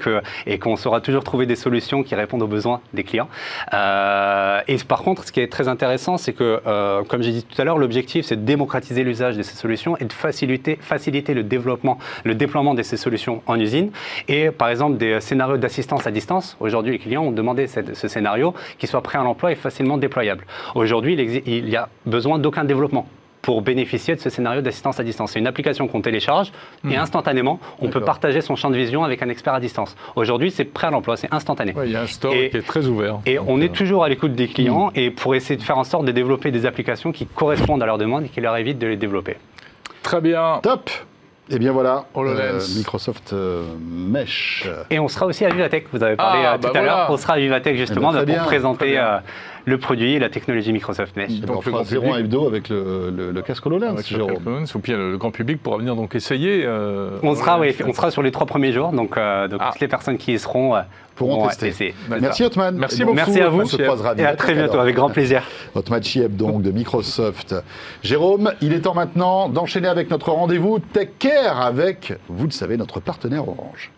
et qu'on saura toujours trouver des solutions qui répondent aux besoins des clients. Euh, et par contre, ce qui est très intéressant, c'est que, euh, comme j'ai dit tout à l'heure, l'objectif, c'est de démocratiser l'usage de ces solutions et de faciliter, faciliter le développement, le déploiement de ces solutions en usine. Et par exemple, des scénarios d'assistance à distance. Aujourd'hui, les clients ont demandé cette- ce scénario qui soit prêt à l'emploi et facilement déployable. Aujourd'hui, il exi- il y a besoin d'aucun développement pour bénéficier de ce scénario d'assistance à distance. C'est une application qu'on télécharge et instantanément, on peut partager son champ de vision avec un expert à distance. Aujourd'hui, c'est prêt à l'emploi, c'est instantané. Ouais, il y a un store Et- qui est très ouvert. Et Donc, on euh, est toujours à l'écoute des clients et pour essayer de faire en sorte de développer des applications qui correspondent à leurs demandes et qui leur évitent de les développer. Très bien. Top Et bien voilà, HoloLens. Microsoft euh, Mesh. Et on sera aussi à Vivatech, vous avez parlé Ah, euh, tout bah à l'heure, voilà. on sera à Vivatech justement Eh ben, pour bien, très présenter bien. euh, le produit et la technologie Microsoft Mesh. Donc, on le grand 0 public. hebdo avec le, le- le casque HoloLens, Avec le Jérôme. Calculons, ou puis euh, le grand public pourra venir donc essayer. euh, On sera, HoloLens. oui, on sera sur les trois premiers jours, donc, euh, donc Ah. toutes les personnes qui y seront euh, Pourront tester. essayer. Merci Otman. Merci donc, beaucoup. Merci à vous. On se croisera Et à très bientôt, alors. avec grand plaisir. Otman Chieb, donc, de Microsoft. Jérôme, il est temps maintenant d'enchaîner avec notre rendez-vous Tech Care avec, vous le savez, notre partenaire Orange.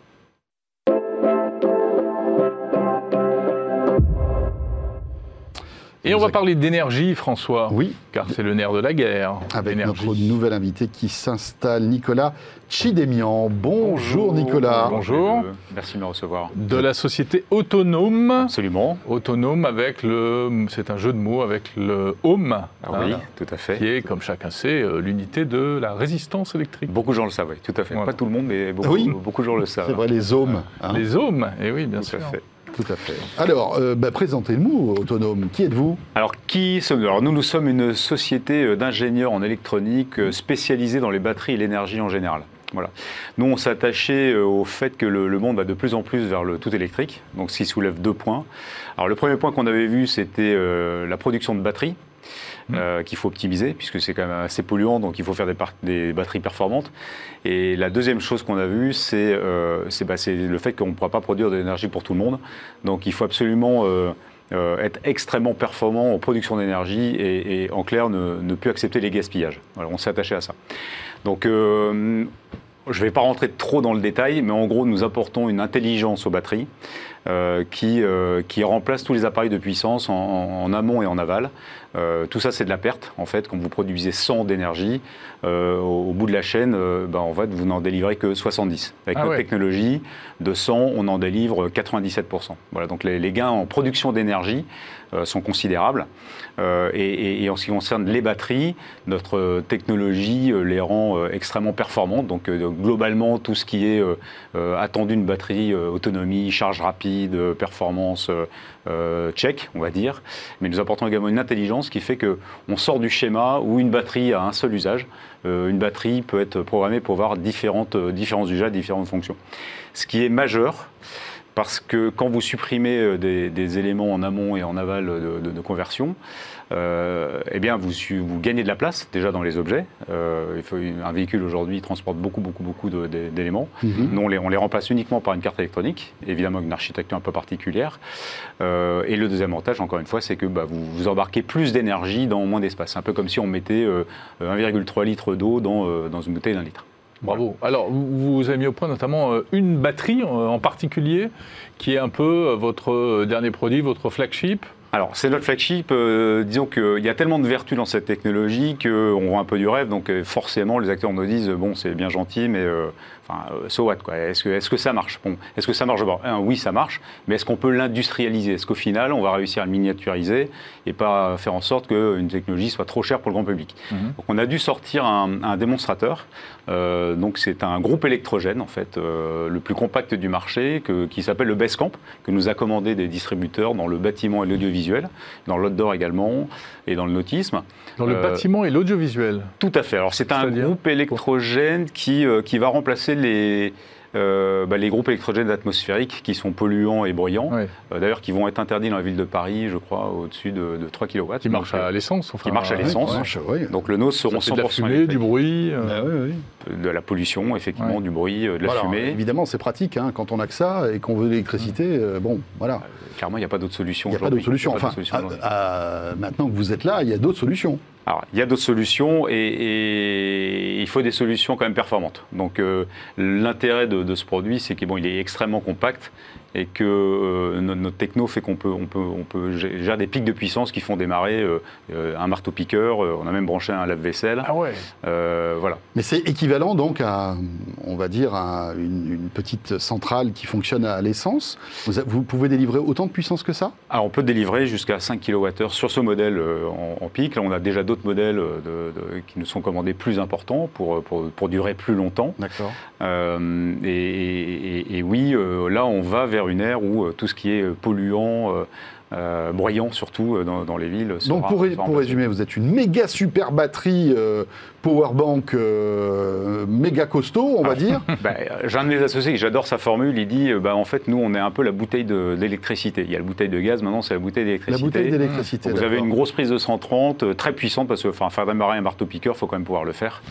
Et on va parler d'énergie, François. Oui, Car c'est le nerf de la guerre. avec notre nouvel invité qui s'installe, Nicolas Chidemian. Bonjour Nicolas. Bonjour. Merci de me recevoir. De la société autonome. Absolument. Autonome avec le. C'est un jeu de mots avec le home. Ah oui, hein, tout à fait. Qui est, comme chacun sait, euh, l'unité de la résistance électrique. Beaucoup de gens le savent, oui, tout à fait. Voilà. Pas tout le monde, mais beaucoup, Oui. beaucoup de gens le savent. C'est vrai, les hommes. hein. Les ohms, et oui, bien Tout sûr. à fait. Tout à fait. Alors, euh, bah, présentez-nous, Autonome. Qui êtes-vous? Alors, qui sommes-nous? Alors, nous, nous sommes une société euh, d'ingénieurs en électronique euh, spécialisée dans les batteries et l'énergie en général. Voilà. Nous, on euh, au fait que le, monde va de plus en plus vers le tout électrique, donc ce qui soulève deux points. Alors, le premier point qu'on avait vu, c'était la production de batteries. Euh, qu'il faut optimiser puisque c'est quand même assez polluant donc il faut faire des, batteries performantes et la deuxième chose qu'on a vue c'est euh, bah, le fait qu'on ne pourra pas produire de l'énergie pour tout le monde donc il faut absolument euh, euh, être extrêmement performant en production d'énergie et, et, en clair ne, ne plus accepter les gaspillages. Voilà, on s'est attaché à ça. Donc je ne vais pas rentrer trop dans le détail, mais en gros nous apportons une intelligence aux batteries euh, qui, euh, qui remplace tous les appareils de puissance en, en- en amont et en aval. Euh, tout ça c'est de la perte en fait. Quand vous produisez 100 d'énergie, euh, au, au bout de la chaîne, ben, en fait vous n'en délivrez que 70. Avec Ah notre ouais. technologie de 100, on en délivre 97%. Voilà, donc les, les gains en production d'énergie sont considérables. Euh, et, et- en ce qui concerne les batteries, notre euh, technologie euh, les rend euh, extrêmement performantes. Donc, euh, globalement, tout ce qui est euh, euh, attendu d'une batterie, euh, autonomie, charge rapide, euh, performance, euh, euh, check, on va dire. Mais nous apportons également une intelligence qui fait que on sort du schéma où une batterie a un seul usage. Euh, une batterie peut être programmée pour avoir différentes, euh, différents usages, différentes fonctions. Ce qui est majeur, parce que quand vous supprimez euh, des, des éléments en amont et en aval de, de- de conversion, euh, eh bien vous, gagnez de la place déjà dans les objets. Euh, il faut, un véhicule aujourd'hui transporte beaucoup, beaucoup, beaucoup d'éléments. Nous, on les, on les remplace uniquement par une carte électronique, évidemment avec une architecture un peu particulière. Euh, et le deuxième avantage, encore une fois, c'est que bah, vous, vous embarquez plus d'énergie dans moins d'espace. C'est un peu comme si on mettait euh, 1,3 litre d'eau dans, dans une bouteille d'un litre. Bravo. Alors, vous avez mis au point notamment euh, une batterie euh, en particulier, qui est un peu euh, votre dernier produit, votre flagship. Alors, c'est notre flagship. disons qu'il y a tellement de vertus dans cette technologie qu'on voit un peu du rêve. Donc, forcément, les acteurs nous disent bon, c'est bien gentil, mais so what Est-ce que, ça marche? Est-ce que ça marche? Oui, ça marche. Mais est-ce qu'on peut l'industrialiser? Est-ce qu'au final, on va réussir à le miniaturiser? Et pas faire en sorte qu'une technologie soit trop chère pour le grand public Donc, on a dû sortir un, un démonstrateur. Euh, donc, c'est un groupe électrogène, en fait, euh, le plus compact du marché, que- qui s'appelle le Basecamp, que nous a commandé des distributeurs dans le bâtiment et l'audiovisuel, dans l'outdoor également, et dans le nautisme. Dans le Euh, bâtiment et l'audiovisuel. Tout à fait. Alors, c'est un groupe électrogène qui, qui va remplacer les, euh, bah, les groupes électrogènes atmosphériques qui sont polluants et bruyants. Euh, D'ailleurs, qui vont être interdits dans la ville de Paris, je crois, au-dessus de, de 3 kW. Qui marche Donc, à l'essence. Enfin, qui marche à l'essence. oui. Donc, le nôtre seront Ça fait de la 100% fumée, du bruit. euh, Bah oui. De la pollution, effectivement, Ouais. du bruit, de la Voilà, fumée. Évidemment, c'est pratique hein, quand on a que ça et qu'on veut de l'électricité. euh, bon, voilà. Clairement, il n'y a pas d'autre solution. Il n'y a pas d'autre solution. Enfin, à- à- maintenant que vous êtes là, il y a d'autres solutions. Il y a d'autres solutions et, il faut des solutions quand même performantes. Donc, euh, l'intérêt de, ce produit, c'est qu'il est extrêmement compact et que euh, notre, notre techno fait qu'on peut, on peut, on peut gé- gérer des pics de puissance qui font démarrer euh, euh, un marteau-piqueur. euh, on a même branché un lave-vaisselle. Ah ouais. Euh, voilà. Mais c'est équivalent donc à, on va dire, à une, une petite centrale qui fonctionne à l'essence. Vous, pouvez délivrer autant de puissance que ça? Alors, on peut délivrer jusqu'à 5 kWh sur ce modèle euh, en, en pic. Là, on a déjà d'autres modèles de- de- qui nous sont commandés plus importants pour, pour, pour durer plus longtemps. D'accord. Euh, et, oui, euh, là, on va vers une ère où euh, tout ce qui est polluant, euh, bruyant surtout euh, dans, dans les villes. Donc pour, ré- pour résumer, vous êtes une méga super batterie euh, powerbank euh, méga costaud, on va dire. Bah, J'ai un de mes associés, j'adore sa formule, il dit euh, bah, en fait, nous, on est un peu la bouteille de- d'électricité. Il y a la bouteille de gaz, maintenant, c'est la bouteille La d'électricité. bouteille d'électricité. Vous avez une grosse prise de 130, euh, très puissante, parce que enfin, faire démarrer un marteau-piqueur, il faut quand même pouvoir le faire.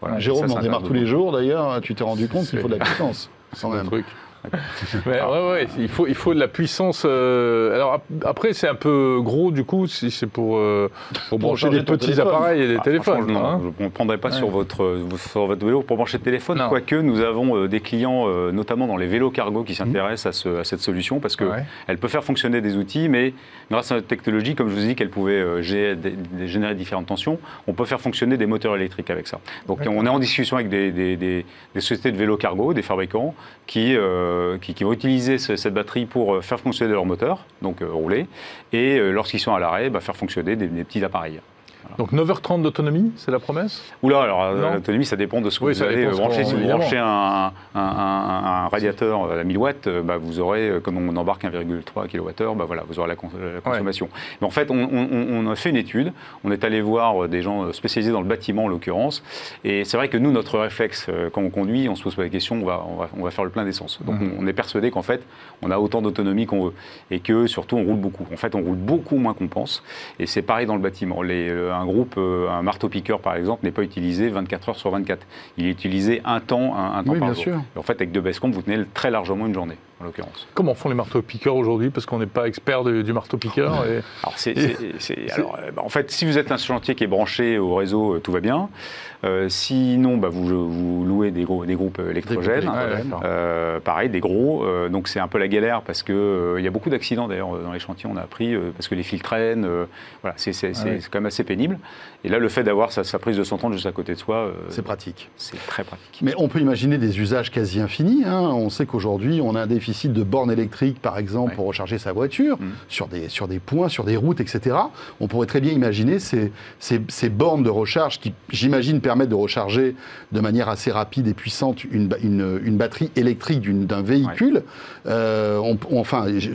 Voilà, et Jérôme, ça, on démarre tous les jours d'ailleurs. Tu t'es rendu compte qu'il faut de la puissance. Quand même. truc. Mais, ouais, ouais, il faut, il faut de la puissance. euh, alors ap- après, c'est un peu gros du coup, si c'est pour, euh, pour brancher des petits téléphone. appareils et des Ah, téléphones. franchement, hein. non, je ne prendrai pas Ouais. sur, votre, sur votre vélo pour brancher le téléphone, Non. quoique nous avons euh, des clients, euh, notamment dans les vélos cargo, qui s'intéressent à, ce- à cette solution parce qu'elle Ouais. peut faire fonctionner des outils, mais grâce à notre technologie, comme je vous ai dit qu'elle pouvait euh, générer différentes tensions, on peut faire fonctionner des moteurs électriques avec ça. Donc on est en discussion avec des, des- des- des sociétés de vélos cargo, des fabricants, qui, euh, qui, qui vont utiliser ce- cette batterie pour euh, faire fonctionner leur moteur, donc euh, rouler, et euh, lorsqu'ils sont à l'arrêt, bah, faire fonctionner des petits appareils. Donc 9h30 d'autonomie, c'est la promesse? Oula, alors euh, l'autonomie, ça dépend de ce que Oui, vous allez euh, brancher. Si vous branchez un, un- un- un radiateur à 1000 watts, euh, bah, vous aurez, euh, comme on embarque 1,3 kWh, bah, voilà, vous aurez la, cons- la consommation. Mais en fait, on, on- on a fait une étude, on est allé voir euh, des gens euh, spécialisés dans le bâtiment en l'occurrence, et c'est vrai que nous, notre réflexe, euh, quand on conduit, on se pose pas la question, on va, on va, on va faire le plein d'essence. Donc Mhm. on, on est persuadé qu'en fait, on a autant d'autonomie qu'on veut, et que surtout, on roule beaucoup. En fait, on roule beaucoup moins qu'on pense, et c'est pareil dans le bâtiment. Les, euh, un groupe, euh, un marteau-piqueur par exemple, n'est pas utilisé 24 heures sur 24. Il est utilisé un temps, un, un temps Oui, par bien jour. sûr. Et en fait, avec deux Basecamp, vous tenez très largement une journée, en l'occurrence. Comment font les marteaux-piqueurs aujourd'hui Parce qu'on n'est pas expert du, marteau-piqueur. et- Alors, c'est, c'est- c'est- alors, euh, bah, en fait, si vous êtes un chantier qui est branché au réseau, euh, tout va bien. Euh, sinon, bah, vous, vous louez des, gros, des groupes électrogènes. Ouais. Euh, pareil, des gros. euh, donc c'est un peu la galère parce que euh, il y a beaucoup d'accidents d'ailleurs euh, dans les chantiers. On a appris euh, parce que les fils traînent. euh, voilà, c'est, c'est- c'est- ouais. c'est quand même assez pénible. Et là, le fait d'avoir sa, sa prise de 130 juste à côté de soi, euh, C'est pratique. c'est très pratique. Mais on peut imaginer des usages quasi infinis. hein. On sait qu'aujourd'hui, on a un déficit de bornes électriques, par exemple, Ouais. pour recharger sa voiture, Mm. sur, des, sur des points, sur des routes, etc. On pourrait très bien imaginer ces, ces, ces bornes de recharge qui, j'imagine, permettent de recharger de manière assez rapide et puissante une, une, une batterie électrique d'un véhicule. Euh, on- on- enfin, je-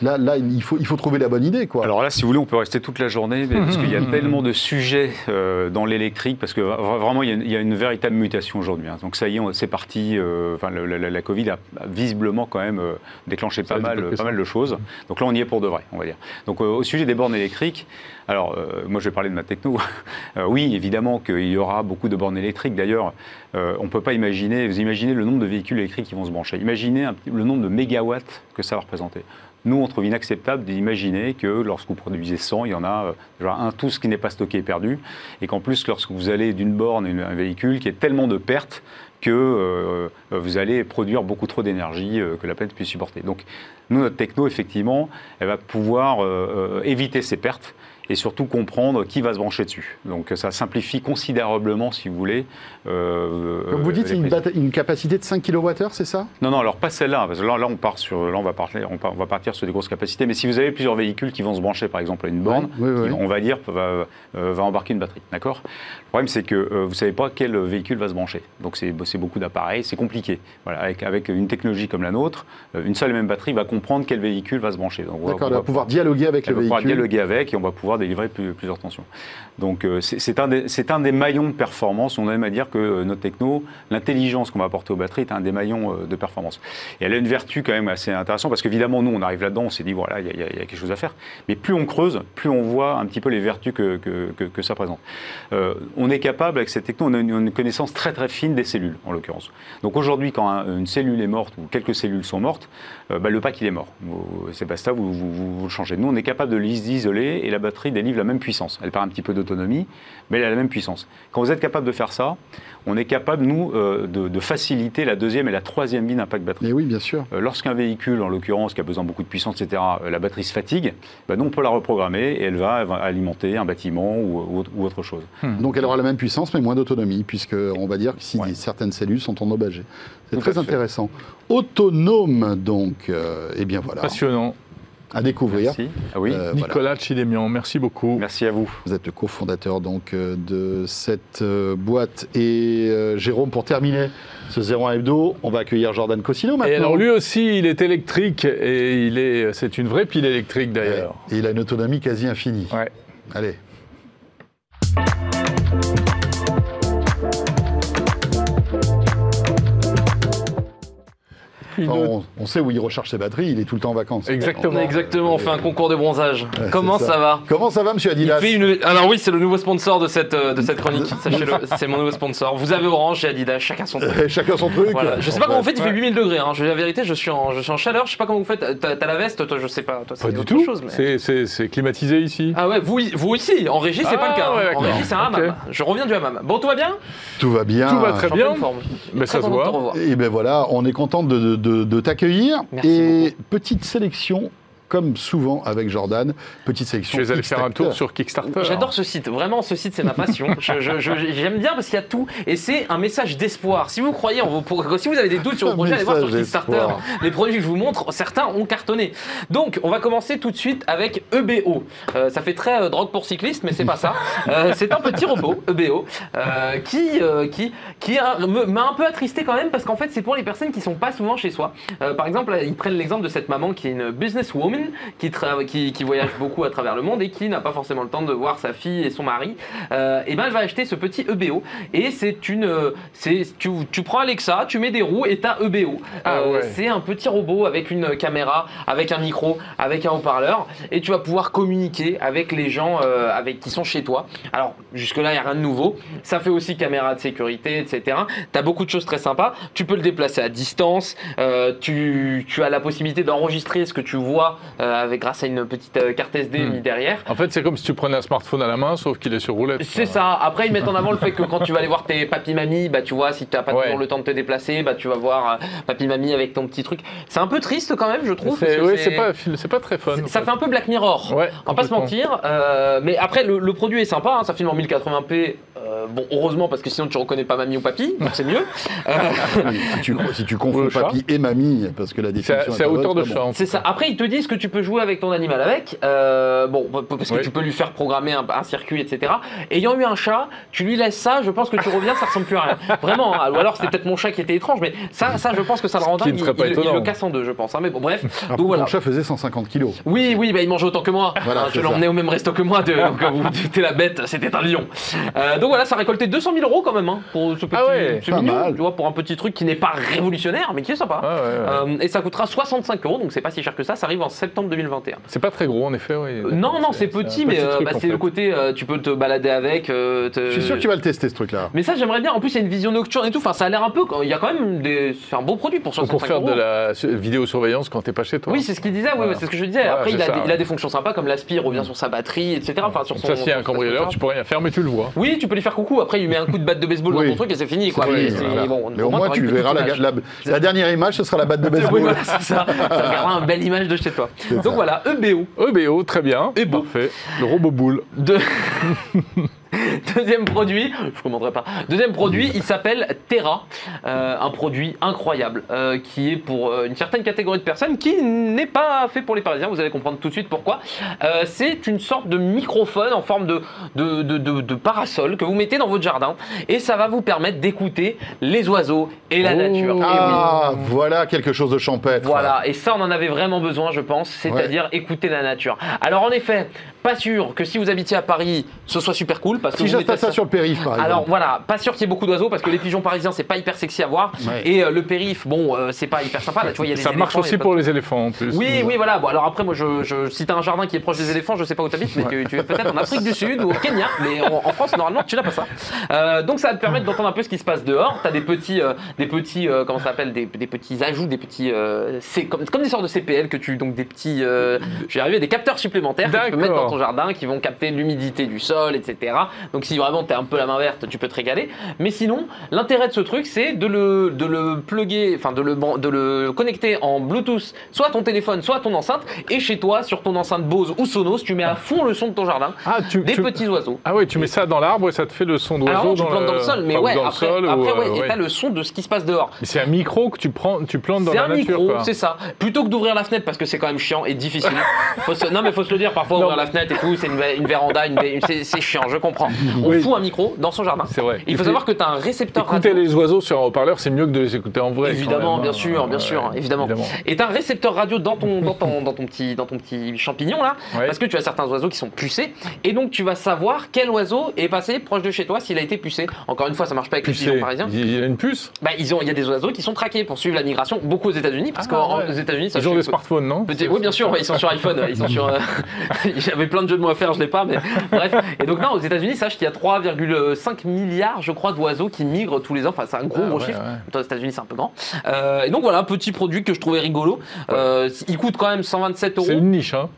là, là il, faut, il faut trouver la bonne idée. Quoi. Alors là, si vous voulez, on peut rester toute la journée, mais parce qu'il y a tellement de sujets euh, dans l'électrique, parce que vra- vraiment, il y, a une, il y a une véritable mutation aujourd'hui. hein. Donc ça y est, c'est parti. euh, Enfin, le- la, la Covid a visiblement quand même euh, déclenché Ça pas mal, pas mal de choses. Donc là, on y est pour de vrai, on va dire. Donc au sujet des bornes électriques, alors moi, je vais parler de ma techno. Oui, évidemment qu'il y aura beaucoup de bornes électriques. D'ailleurs, on ne peut pas imaginer. Vous imaginez le nombre de véhicules électriques qui vont se brancher. Imaginez un le nombre de mégawatts que ça va représenter. Nous, on trouve inacceptable d'imaginer que lorsque vous produisez 100, il y en a euh, déjà un, tout ce qui n'est pas stocké est perdu, et qu'en plus, lorsque vous allez d'une borne à un véhicule, qu'il y ait tellement de pertes que euh, euh, vous allez produire beaucoup trop d'énergie euh, que la planète puisse supporter. Donc, nous, notre techno, effectivement, elle va pouvoir euh, euh, éviter ces pertes et surtout comprendre qui va se brancher dessus. Donc, ça simplifie considérablement, si vous voulez. euh, Comme vous dites, c'est une, capacité de 5 kWh, c'est ça? Non, non, alors pas celle-là, parce que là, là, on part sur, là, on va parler, on, part- on va partir sur des grosses capacités. Mais si vous avez plusieurs véhicules qui vont se brancher, par exemple, à une borne, qui, on va dire, va, euh, va embarquer une batterie, d'accord? Le problème, c'est que euh, vous savez pas quel véhicule va se brancher. Donc c'est beaucoup d'appareils, c'est compliqué. Voilà, avec, avec une technologie comme la nôtre, euh, une seule et même batterie va comprendre quel véhicule va se brancher. Donc, on va- D'accord, on va pouvoir dialoguer avec le va pouvoir véhicule. dialoguer avec et on va pouvoir délivrer plus- plusieurs tensions. Donc euh, c'est un, un des maillons de performance. On aime à dire que euh, notre techno, l'intelligence qu'on va apporter aux batteries est un des maillons euh, de performance. Et elle a une vertu quand même assez intéressante parce qu'évidemment, nous, on arrive là-dedans, on s'est dit, voilà, il y, a- quelque chose à faire. Mais plus on creuse, plus on voit un petit peu les vertus que, que- ça présente. On est capable, avec cette techno, on a une, connaissance très très fine des cellules, en l'occurrence. Donc aujourd'hui, quand un- une cellule est morte ou quelques cellules sont mortes, euh, bah, le pack il est mort. C'est basta, vous, vous, vous- vous le changez. Nous, on est capable de les isoler et la batterie délivre la même puissance. Elle perd un petit peu d'autonomie, mais elle a la même puissance. Quand vous êtes capable de faire ça, on est capable, nous, euh, de, de faciliter la deuxième et la troisième vie d'un pack batterie. Mais oui, bien sûr. Euh, Lorsqu'un véhicule, en l'occurrence, qui a besoin de beaucoup de puissance, etc., euh, la batterie se fatigue, bah, nous, on peut la reprogrammer et elle va, elle va alimenter un bâtiment ou, ou autre- ou autre chose. Donc elle aura la même puissance mais moins d'autonomie, puisque on va dire que si Ouais. certaines cellules sont endommagées. C'est très fait. intéressant. Autonome, donc, euh, eh bien voilà, Passionnant. À découvrir. Merci. Ah oui. Euh, voilà. Nicolas Chidemian, merci beaucoup. Merci à vous. Vous êtes le cofondateur donc euh, de cette euh, boîte. Et euh, Jérôme, pour terminer ce 01 Hebdo, on va accueillir Jordan Cosino maintenant. Et alors lui aussi, il est électrique et il est, c'est une vraie pile électrique d'ailleurs. Et il a une autonomie quasi infinie. Ouais. Allez. Enfin, on, on sait où il recharge ses batteries, il est tout le temps en vacances. Exactement. Exactement, on fait un concours de bronzage. Ouais, Comment ça. va Comment ça va, monsieur Il Adidas fait une... Alors oui, c'est le nouveau sponsor de cette, euh, de cette chronique, sachez-le, c'est mon nouveau sponsor. Vous avez Orange et Adidas, chacun son truc. Euh, Chacun son truc. Voilà. Je sais pas comment vous faites, il fait Ouais. 8000 degrés. Hein. Je la vérité, je suis, en, je suis en chaleur. Je sais pas comment vous faites. T'as t'as la veste, toi, je sais pas. Toi, Pas du tout. chose. mais- C'est- climatisé ici. Ah ouais, vous, vous ici, en régie, c'est Ah, pas le cas. ouais, hein. en régie, c'est un hammam. Je reviens du hammam. Bon, tout va bien Tout va bien. Tout va très bien. Mais Très ça se voit. Et ben voilà, on est content de, de- de t'accueillir. Et petite sélection comme souvent avec Jordan, petite sélection. Tu es allé faire un tour sur Kickstarter. J'adore ce site, vraiment ce site c'est ma passion. Je- je- je- J'aime bien parce qu'il y a tout et c'est un message d'espoir. Si vous croyez en vos pro- si vous avez des doutes sur vos projets, allez voir sur Kickstarter. Les produits que je vous montre, certains ont cartonné. Donc on va commencer tout de suite avec EBO. Euh, ça fait très euh, drogue pour cycliste, mais c'est pas ça. Euh, c'est un petit robot EBO euh, qui euh, qui qui m'a un peu attristé quand même parce qu'en fait c'est pour les personnes qui sont pas souvent chez soi. Euh, par exemple, ils prennent l'exemple de cette maman qui est une businesswoman qui, tra- qui, qui voyage beaucoup à travers le monde et qui n'a pas forcément le temps de voir sa fille et son mari. Euh, et ben elle va acheter ce petit EBO et c'est une euh, c'est tu, tu prends Alexa, tu mets des roues et t'as EBO. Ah Euh, ouais. C'est un petit robot avec une caméra, avec un micro, avec un haut-parleur et tu vas pouvoir communiquer avec les gens avec qui sont chez toi. Alors jusque là il y a rien de nouveau. Ça fait aussi caméra de sécurité, etc. T'as beaucoup de choses très sympas. Tu peux le déplacer à distance. Euh, tu, tu as la possibilité d'enregistrer ce que tu vois euh, avec grâce à une petite euh, carte SD Hmm. mise derrière. En fait, c'est comme si tu prenais un smartphone à la main, sauf qu'il est sur roulette. C'est ça. Après, ils mettent en avant le fait que quand tu vas aller voir tes papy mamie, bah tu vois, si tu n'as pas Ouais. toujours le temps de te déplacer, bah tu vas voir euh, papy mamie avec ton petit truc. C'est un peu triste quand même, je trouve. C'est ouais, c'est pas, c'est pas très fun. ça fait. un peu Black Mirror. Ouais, On va pas se mentir, euh, mais après le, le produit est sympa, hein, ça filme en 1080p. euh, bon, heureusement parce que sinon tu reconnais pas mamie ou papy, donc c'est mieux. Si, tu, si tu confonds papy et mamie, parce que la définition c'est à hauteur de en C'est ça. Après, ils te disent que tu peux jouer avec ton animal avec. Euh, bon, parce que Oui. tu peux lui faire programmer un, un circuit, etc. Ayant eu un chat, tu lui laisses ça, je pense que tu reviens, ça ressemble plus à rien. Vraiment. hein. Ou alors c'était peut-être mon chat qui était étrange, mais ça, ça, je pense que ça le rend dingue. Il, il- il le casse en deux, je pense. hein. Mais bon, bref. Alors, Donc voilà. Ton chat faisait 150 kilos. Oui, oui, bah, il mange autant que moi. Voilà, Hein, c'est je l'emmenais au même resto que moi. De, donc euh, vous étiez la bête, c'était un lion. Euh, donc voilà, ça a récolté 200 000 euros quand même hein, pour ce petit. Ah ouais, c'est pas mignon, mal. tu vois, pour un petit truc qui n'est pas révolutionnaire, mais qui est sympa. Ah ouais, ouais. Euh, et ça coûtera 65 euros, donc c'est pas si cher que ça. Ça arrive en septembre 2021. C'est pas très gros en effet. oui. Euh, Non, non, c'est petit, mais petit euh, bah, c'est le fait. côté, euh, tu peux te balader avec. euh, te- Je suis sûr que tu vas le tester, ce truc-là. Mais ça, j'aimerais bien. En plus, il y a une vision nocturne et tout. Enfin, ça a l'air un peu. Il y a quand même des. C'est un beau produit pour Ou 65 pour faire euros. de la su- vidéosurveillance quand t'es pas chez toi. Oui, c'est ce qu'il disait, Voilà. c'est ce que je disais. Après, il a, ça, des, il ouais. a des fonctions sympas comme l'aspi, il revient sur sa batterie, etc. Enfin, sur son, ça, s'il y a un cambrioleur, tu peux rien faire, mais tu le vois. Oui, tu peux lui faire coucou. Après, il lui met un coup de batte de baseball dans ton truc et c'est fini. Quoi. Mais au moins, tu verras la, dernière image, ce sera la batte de baseball. Oui, voilà, c'est ça. Ça regardera une belle image de chez toi. Donc ça. voilà, EBO. EBO, très bien. Et. Parfait. Le robot boule. De- Deuxième produit, je ne commanderai pas. Deuxième produit, il s'appelle Terra, Euh, un produit incroyable euh, qui est pour euh, une certaine catégorie de personnes qui n'est pas fait pour les Parisiens. Vous allez comprendre tout de suite pourquoi. Euh, c'est une sorte de microphone en forme de, de, de- de- de parasol que vous mettez dans votre jardin et ça va vous permettre d'écouter les oiseaux et la Oh. nature. Et oui. Ah, voilà quelque chose de champêtre. Voilà, et ça on en avait vraiment besoin, je pense, c'est-à-dire écouter la nature. Alors en effet, pas sûr que si vous habitiez à Paris, ce soit super cool parce que Si j'installe ça sur le périph', par exemple. alors voilà, pas sûr qu'il y ait beaucoup d'oiseaux parce que les pigeons parisiens c'est pas hyper sexy à voir Ouais. et euh, le périph, bon, euh, c'est pas hyper sympa. Là, tu vois, il y a des Ça marche aussi pour de- les éléphants en plus. Oui, oui, voilà. Bon, alors après, moi, je, je, si t'as un jardin qui est proche des éléphants, je sais pas où t'habites, mais tu, tu es peut-être en Afrique du Sud ou au Kenya, mais en, en France, normalement, tu n'as pas ça. Euh, donc, ça va te permettre d'entendre un peu ce qui se passe dehors. T'as des petits, euh, des petits, euh, comment ça s'appelle, des, des petits ajouts, des petits, euh, c'est comme, comme des sortes de CPL que tu, donc des petits, euh, je vais arriver, des capteurs supplémentaires que tu peux mettre dans ton jardin qui vont capter l'humidité du sol, etc. Donc, si vraiment t'es un peu la main verte, tu peux te régaler. Mais sinon, l'intérêt de ce truc, c'est de le, de le plugger, enfin de le, de le connecter en Bluetooth, soit à ton téléphone, soit à ton enceinte, et chez toi, sur ton enceinte Bose ou Sonos, tu mets à fond le son de ton jardin, Ah, tu, des tu- petits oiseaux. Ah ouais, tu mets ça dans l'arbre et ça te fait le son d'oiseau tu dans, plantes dans le sol, mais ouais, dans le après, ou, après, ouais, euh, et ouais. t'as le son de ce qui se passe dehors. C'est un micro que tu prends, tu plantes dans C'est la un nature. micro, quoi. c'est ça. Plutôt que d'ouvrir la fenêtre parce que c'est quand même chiant et difficile. Faut se- Non mais faut se le dire, parfois Non. ouvrir la fenêtre et tout, c'est une, vé- une véranda, une c'est c'est chiant, je comprends. On Oui. fout un micro dans son jardin. C'est vrai. Il faut savoir que tu as un récepteur Écouter radio. les oiseaux sur un haut-parleur, c'est mieux que de les écouter en vrai. Évidemment, bien hein. sûr, bien sûr, évidemment. Et t'as un récepteur radio dans ton, dans ton, dans ton, petit, dans ton petit champignon là, parce que tu as certains oiseaux qui sont pucés, et donc tu vas savoir quel oiseau est passé proche de chez toi s'il a été pucé. Encore une fois, ça marche pas avec les pigeons parisiens. Il y a une puce Bah, ils ont, il y a des oiseaux qui sont traqués pour suivre la migration, beaucoup aux États-Unis, parce Ah, qu'aux ouais. États-Unis, ça Ils ont des smartphones, non Petit- oui, bien sûr, ils sont sur iPhone. Ils sont sur. euh, J'avais plein de jeux de mots à faire, je l'ai pas, mais bref. Et donc, non, aux États-Unis, sache qu'il y a 3,5 milliards, je crois, d'oiseaux qui migrent tous les ans. Enfin, c'est un gros, Ah, gros ouais, chiffre. ouais. Aux États-Unis, c'est un peu grand. Euh, et donc, voilà, un petit produit que je trouvais rigolo. Euh, il coûte quand même 127 euros. C'est une niche, hein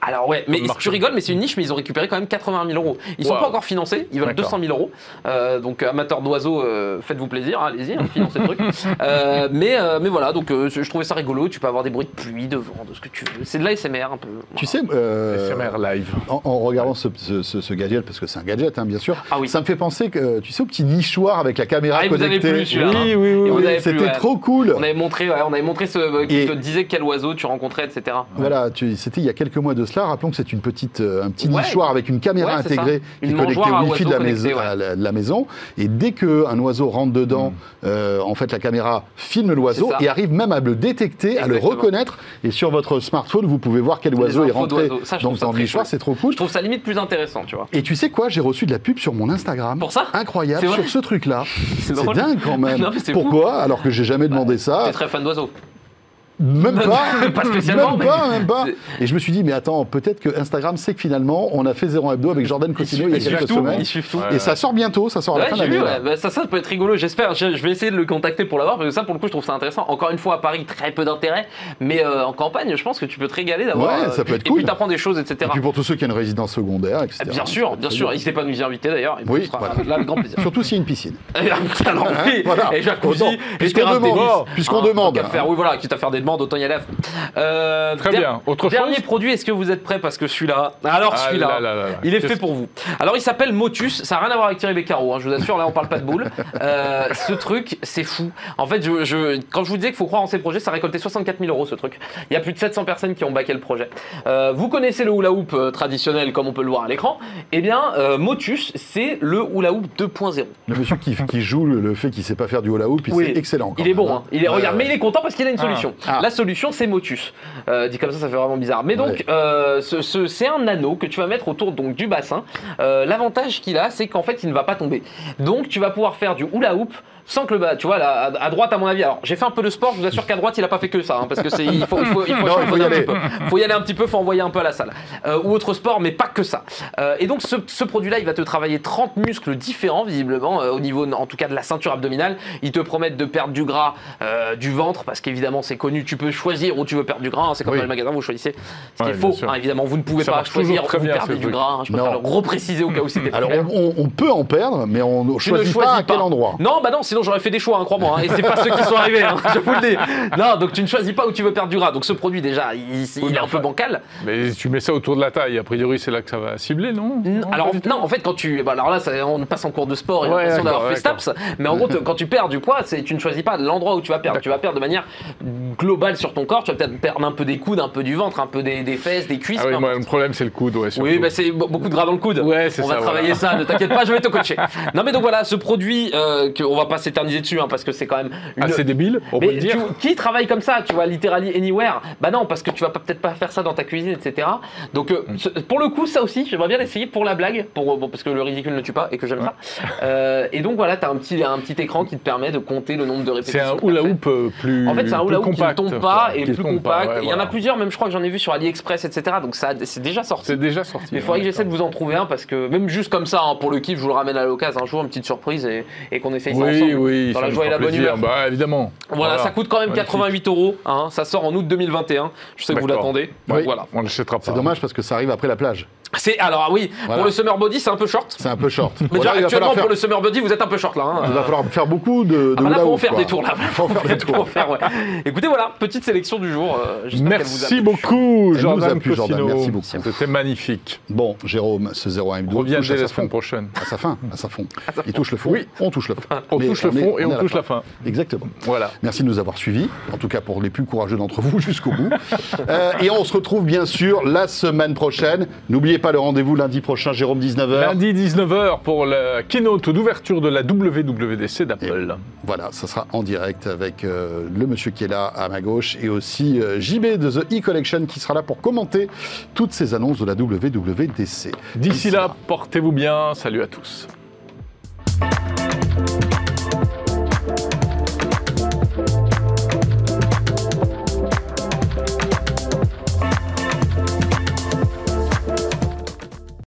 Alors ouais, mais tu rigoles, mais c'est une niche, mais ils ont récupéré quand même 80 000 euros. Ils sont Wow. pas encore financés, ils veulent D'accord. 200 000 euros. Euh, donc amateurs d'oiseaux, euh, faites-vous plaisir, hein, allez-y, hein, financez le truc. Euh, mais, euh, mais voilà, donc euh, je trouvais ça rigolo. Tu peux avoir des bruits de pluie, de vent, de ce que tu veux. C'est de l'ASMR un peu. Tu sais, euh, SMR live. en, en regardant ce, ce- ce- ce gadget, parce que c'est un gadget, hein, bien sûr, Ah oui. ça me fait penser que, tu sais, au petit nichoir avec la caméra Ah, et vous avez connectée. plus. Oui, hein. oui, oui, oui. C'était ouais. trop cool. On avait montré, ouais, on avait montré ce euh, qui Et- te disait quel oiseau tu rencontrais, etc. Voilà, c'était il y a quelques mois de cela. Rappelons que c'est une petite, euh, un petit Ouais. nichoir avec une caméra Ouais, intégrée qui est connectée au Wi-Fi de la, oiseaux maison, connectée, ouais. à la, de la maison. Et dès qu'un oiseau rentre dedans, euh, en fait, la caméra filme l'oiseau et arrive même à le détecter, à le reconnaître. Et sur votre smartphone, vous pouvez voir quel oiseau est rentré. Ça, dans le nichoir. C'est trop cool. Je trouve ça limite plus intéressant, tu vois. Et tu sais quoi? J'ai reçu de la pub sur mon Instagram. Pour ça? Incroyable sur ce truc-là. C'est dingue quand même. Pourquoi? Alors que j'ai jamais demandé ça. T'es très fan d'oiseaux. Même pas. Pas spécialement, Même mais- pas, même pas. Et je me suis dit, mais attends, peut-être que Instagram sait que finalement, on a fait Zéro Hebdo avec Jordan Cosino il y a quelques tout, semaines. ils suivent tout. Et ça sort bientôt, ça sort à la fin de l'année. ouais. Bah, ça, ça peut être rigolo, j'espère. Je, je vais essayer de le contacter pour l'avoir, parce que ça, pour le coup, je trouve ça intéressant. Encore une fois, à Paris, très peu d'intérêt, mais euh, en campagne, je pense que tu peux te régaler d'avoir. Ouais, ça peut être Et cool. puis, t'apprends des choses, etc. Et puis pour tous ceux qui ont une résidence secondaire, etc. Bien sûr, bien sûr. N'hésitez pas à nous y inviter d'ailleurs. et Oui, sera voilà. là avec grand plaisir. Surtout s'il y a une piscine. Alors oui, Voilà. et jacuzzi, et puisqu'on terrain de puisqu'on Hein, demande. quitte à faire des demandes, autant y aller. Euh, Très der- bien. Autre Dernier chose produit, est-ce que vous êtes prêts Parce que celui-là. Alors Ah celui-là, là là là là. il est Qu'est-ce- fait pour vous. Alors il s'appelle Motus, ça n'a rien à voir avec Thierry Beccaro, hein, je vous assure, là on parle pas de boule. Euh, ce truc, c'est fou. En fait, je, je- quand je vous disais qu'il faut croire en ces projets, ça a récolté 64 000 euros ce truc. Il y a plus de 700 personnes qui ont baqué le projet. Euh, vous connaissez le hula hoop euh, traditionnel comme on peut le voir à l'écran Eh bien, euh, Motus, c'est le hula hoop 2.0. Le monsieur qui, qui joue le, fait qu'il sait pas faire du hula hoop, il Oui. c'est excellent. quand Il est bon, hein. hein. il est, regarde, mais il est content parce qu'il a une solution. Ah. La solution, c'est Motus. Euh, dit comme ça, ça fait vraiment bizarre. Mais donc, Ouais. euh, ce- ce- c'est un anneau que tu vas mettre autour donc, du bassin. Euh, L'avantage qu'il a, c'est qu'en fait, il ne va pas tomber. Donc, tu vas pouvoir faire du hula hoop sans que le bas, tu vois, là, à, à droite, à mon avis. Alors, j'ai fait un peu de sport, je vous assure qu'à droite, il a pas fait que ça, hein, parce que c'est, il faut, il faut, il faut, Non, il faut y aller. petit peu. faut y aller un petit peu, faut envoyer un peu à la salle. Euh, ou autre sport, mais pas que ça. Euh, et donc, ce, ce produit-là, il va te travailler 30 muscles différents, visiblement, euh, au niveau, en tout cas, de la ceinture abdominale. Ils te promettent de perdre du gras, du ventre, parce qu'évidemment, c'est connu, tu peux choisir où tu veux perdre du gras. hein, c'est comme Oui. dans les magasins, vous choisissez. Ce qui Ouais, est faux, hein, évidemment, vous ne pouvez Ça pas choisir où vous perdez du truc. gras. je préfère le repréciser au cas où c'était Alors, on, peut en perdre, mais on ne Tu ne choisit pas à quel endroit. Non, bah non, sinon j'aurais fait des choix, hein, crois-moi. hein, et c'est pas ceux qui sont arrivés, hein, je vous le dis. Non, donc tu ne choisis pas où tu veux perdre du gras. Donc ce produit, déjà, il, il Oui, est un peu bancal. Mais tu mets ça autour de la taille, a priori c'est là que ça va cibler, non? Non, Alors non, en fait, quand tu, bah, alors là, ça- on passe en cours de sport, et Ouais, l'impression d'avoir fait STAPS, mais en gros, quand tu perds du poids, tu ne choisis pas l'endroit où tu vas perdre. Tu vas perdre de manière globale sur ton corps. Tu vas peut-être perdre un peu des coudes, un peu du ventre, un peu des, des fesses, des cuisses. Ah oui, moi, le problème c'est le coude, ouais. Oui, bah c'est be- beaucoup de gras dans le coude. Ouais, on va ça, travailler voilà. ça, ne t'inquiète pas, je vais te coacher. Non, mais donc voilà, ce produit, euh, que on va pas s'éterniser dessus, hein, parce que c'est quand même une, Assez débile, on peut mais le dire. tu- qui travaille comme ça, tu vois, literally anywhere? Bah non, parce que tu vas peut-être pas faire ça dans ta cuisine, etc. Donc, euh, Mm. ce- pour le coup, ça aussi, j'aimerais bien l'essayer pour la blague, pour, bon, parce que le ridicule ne tue pas et que j'aime ça. Euh, et donc voilà, t'as un petit, un petit écran qui te permet de compter le nombre de C'est répétitions. un que t'as hula hoop euh, plus En fait, c'est un hula hoop qui ne tombe pas et plus pas, compact. ouais, Il y en a plusieurs, même je crois que j'en ai vu sur AliExpress, etc. Donc ça, c'est déjà sorti. C'est déjà sorti. Mais il faudrait que j'essaie de vous en trouver un parce que même juste comme ça, hein, pour le kiff, je vous le ramène à l'occasion un jour, une petite surprise et, et qu'on essaye ça ensemble. Oui, dans ça la nous joie et fera la bonne plaisir. humeur. Bah évidemment. Voilà, ça coûte quand même Magnifique. 88 euros. hein, ça sort en août 2021. Je sais que vous l'attendez. Oui. voilà. On ne l'achètera pas. C'est dommage parce que ça arrive après la plage. C'est alors ah oui, Voilà. pour le summer body, c'est un peu short. C'est un peu short. Mais déjà, actuellement, faire- pour le summer body, vous êtes un peu short là. hein. Il va falloir faire beaucoup de, de Ah bah là, faut faire quoi. des tours là. Faut faire des tours. faire, ouais. Écoutez, voilà, petite sélection du jour. euh, j'espère qu'elle vous a Merci beaucoup, Jordan nous a plu, Jordan, merci beaucoup. C'était magnifique. Bon, Jérôme, ce 01 M2 Reviens touche à dès la sa semaine fin. prochaine. À sa fin, à sa fin. Il touche le fond, Oui. on touche le fond. Touche le fond et on touche la fin. Exactement. Voilà. Merci de nous avoir suivis, en tout cas pour les plus courageux d'entre vous jusqu'au bout. Euh, et on se retrouve bien sûr la semaine prochaine. N'oubliez pas le rendez-vous lundi prochain, Jérôme 19h. Lundi 19h pour la keynote d'ouverture de la WWDC d'Apple. Voilà, ça sera en direct avec euh, le monsieur qui est là à ma gauche et aussi euh, JB de The E-Collection qui sera là pour commenter toutes ces annonces de la WWDC. D'ici là, portez-vous bien. Salut à tous.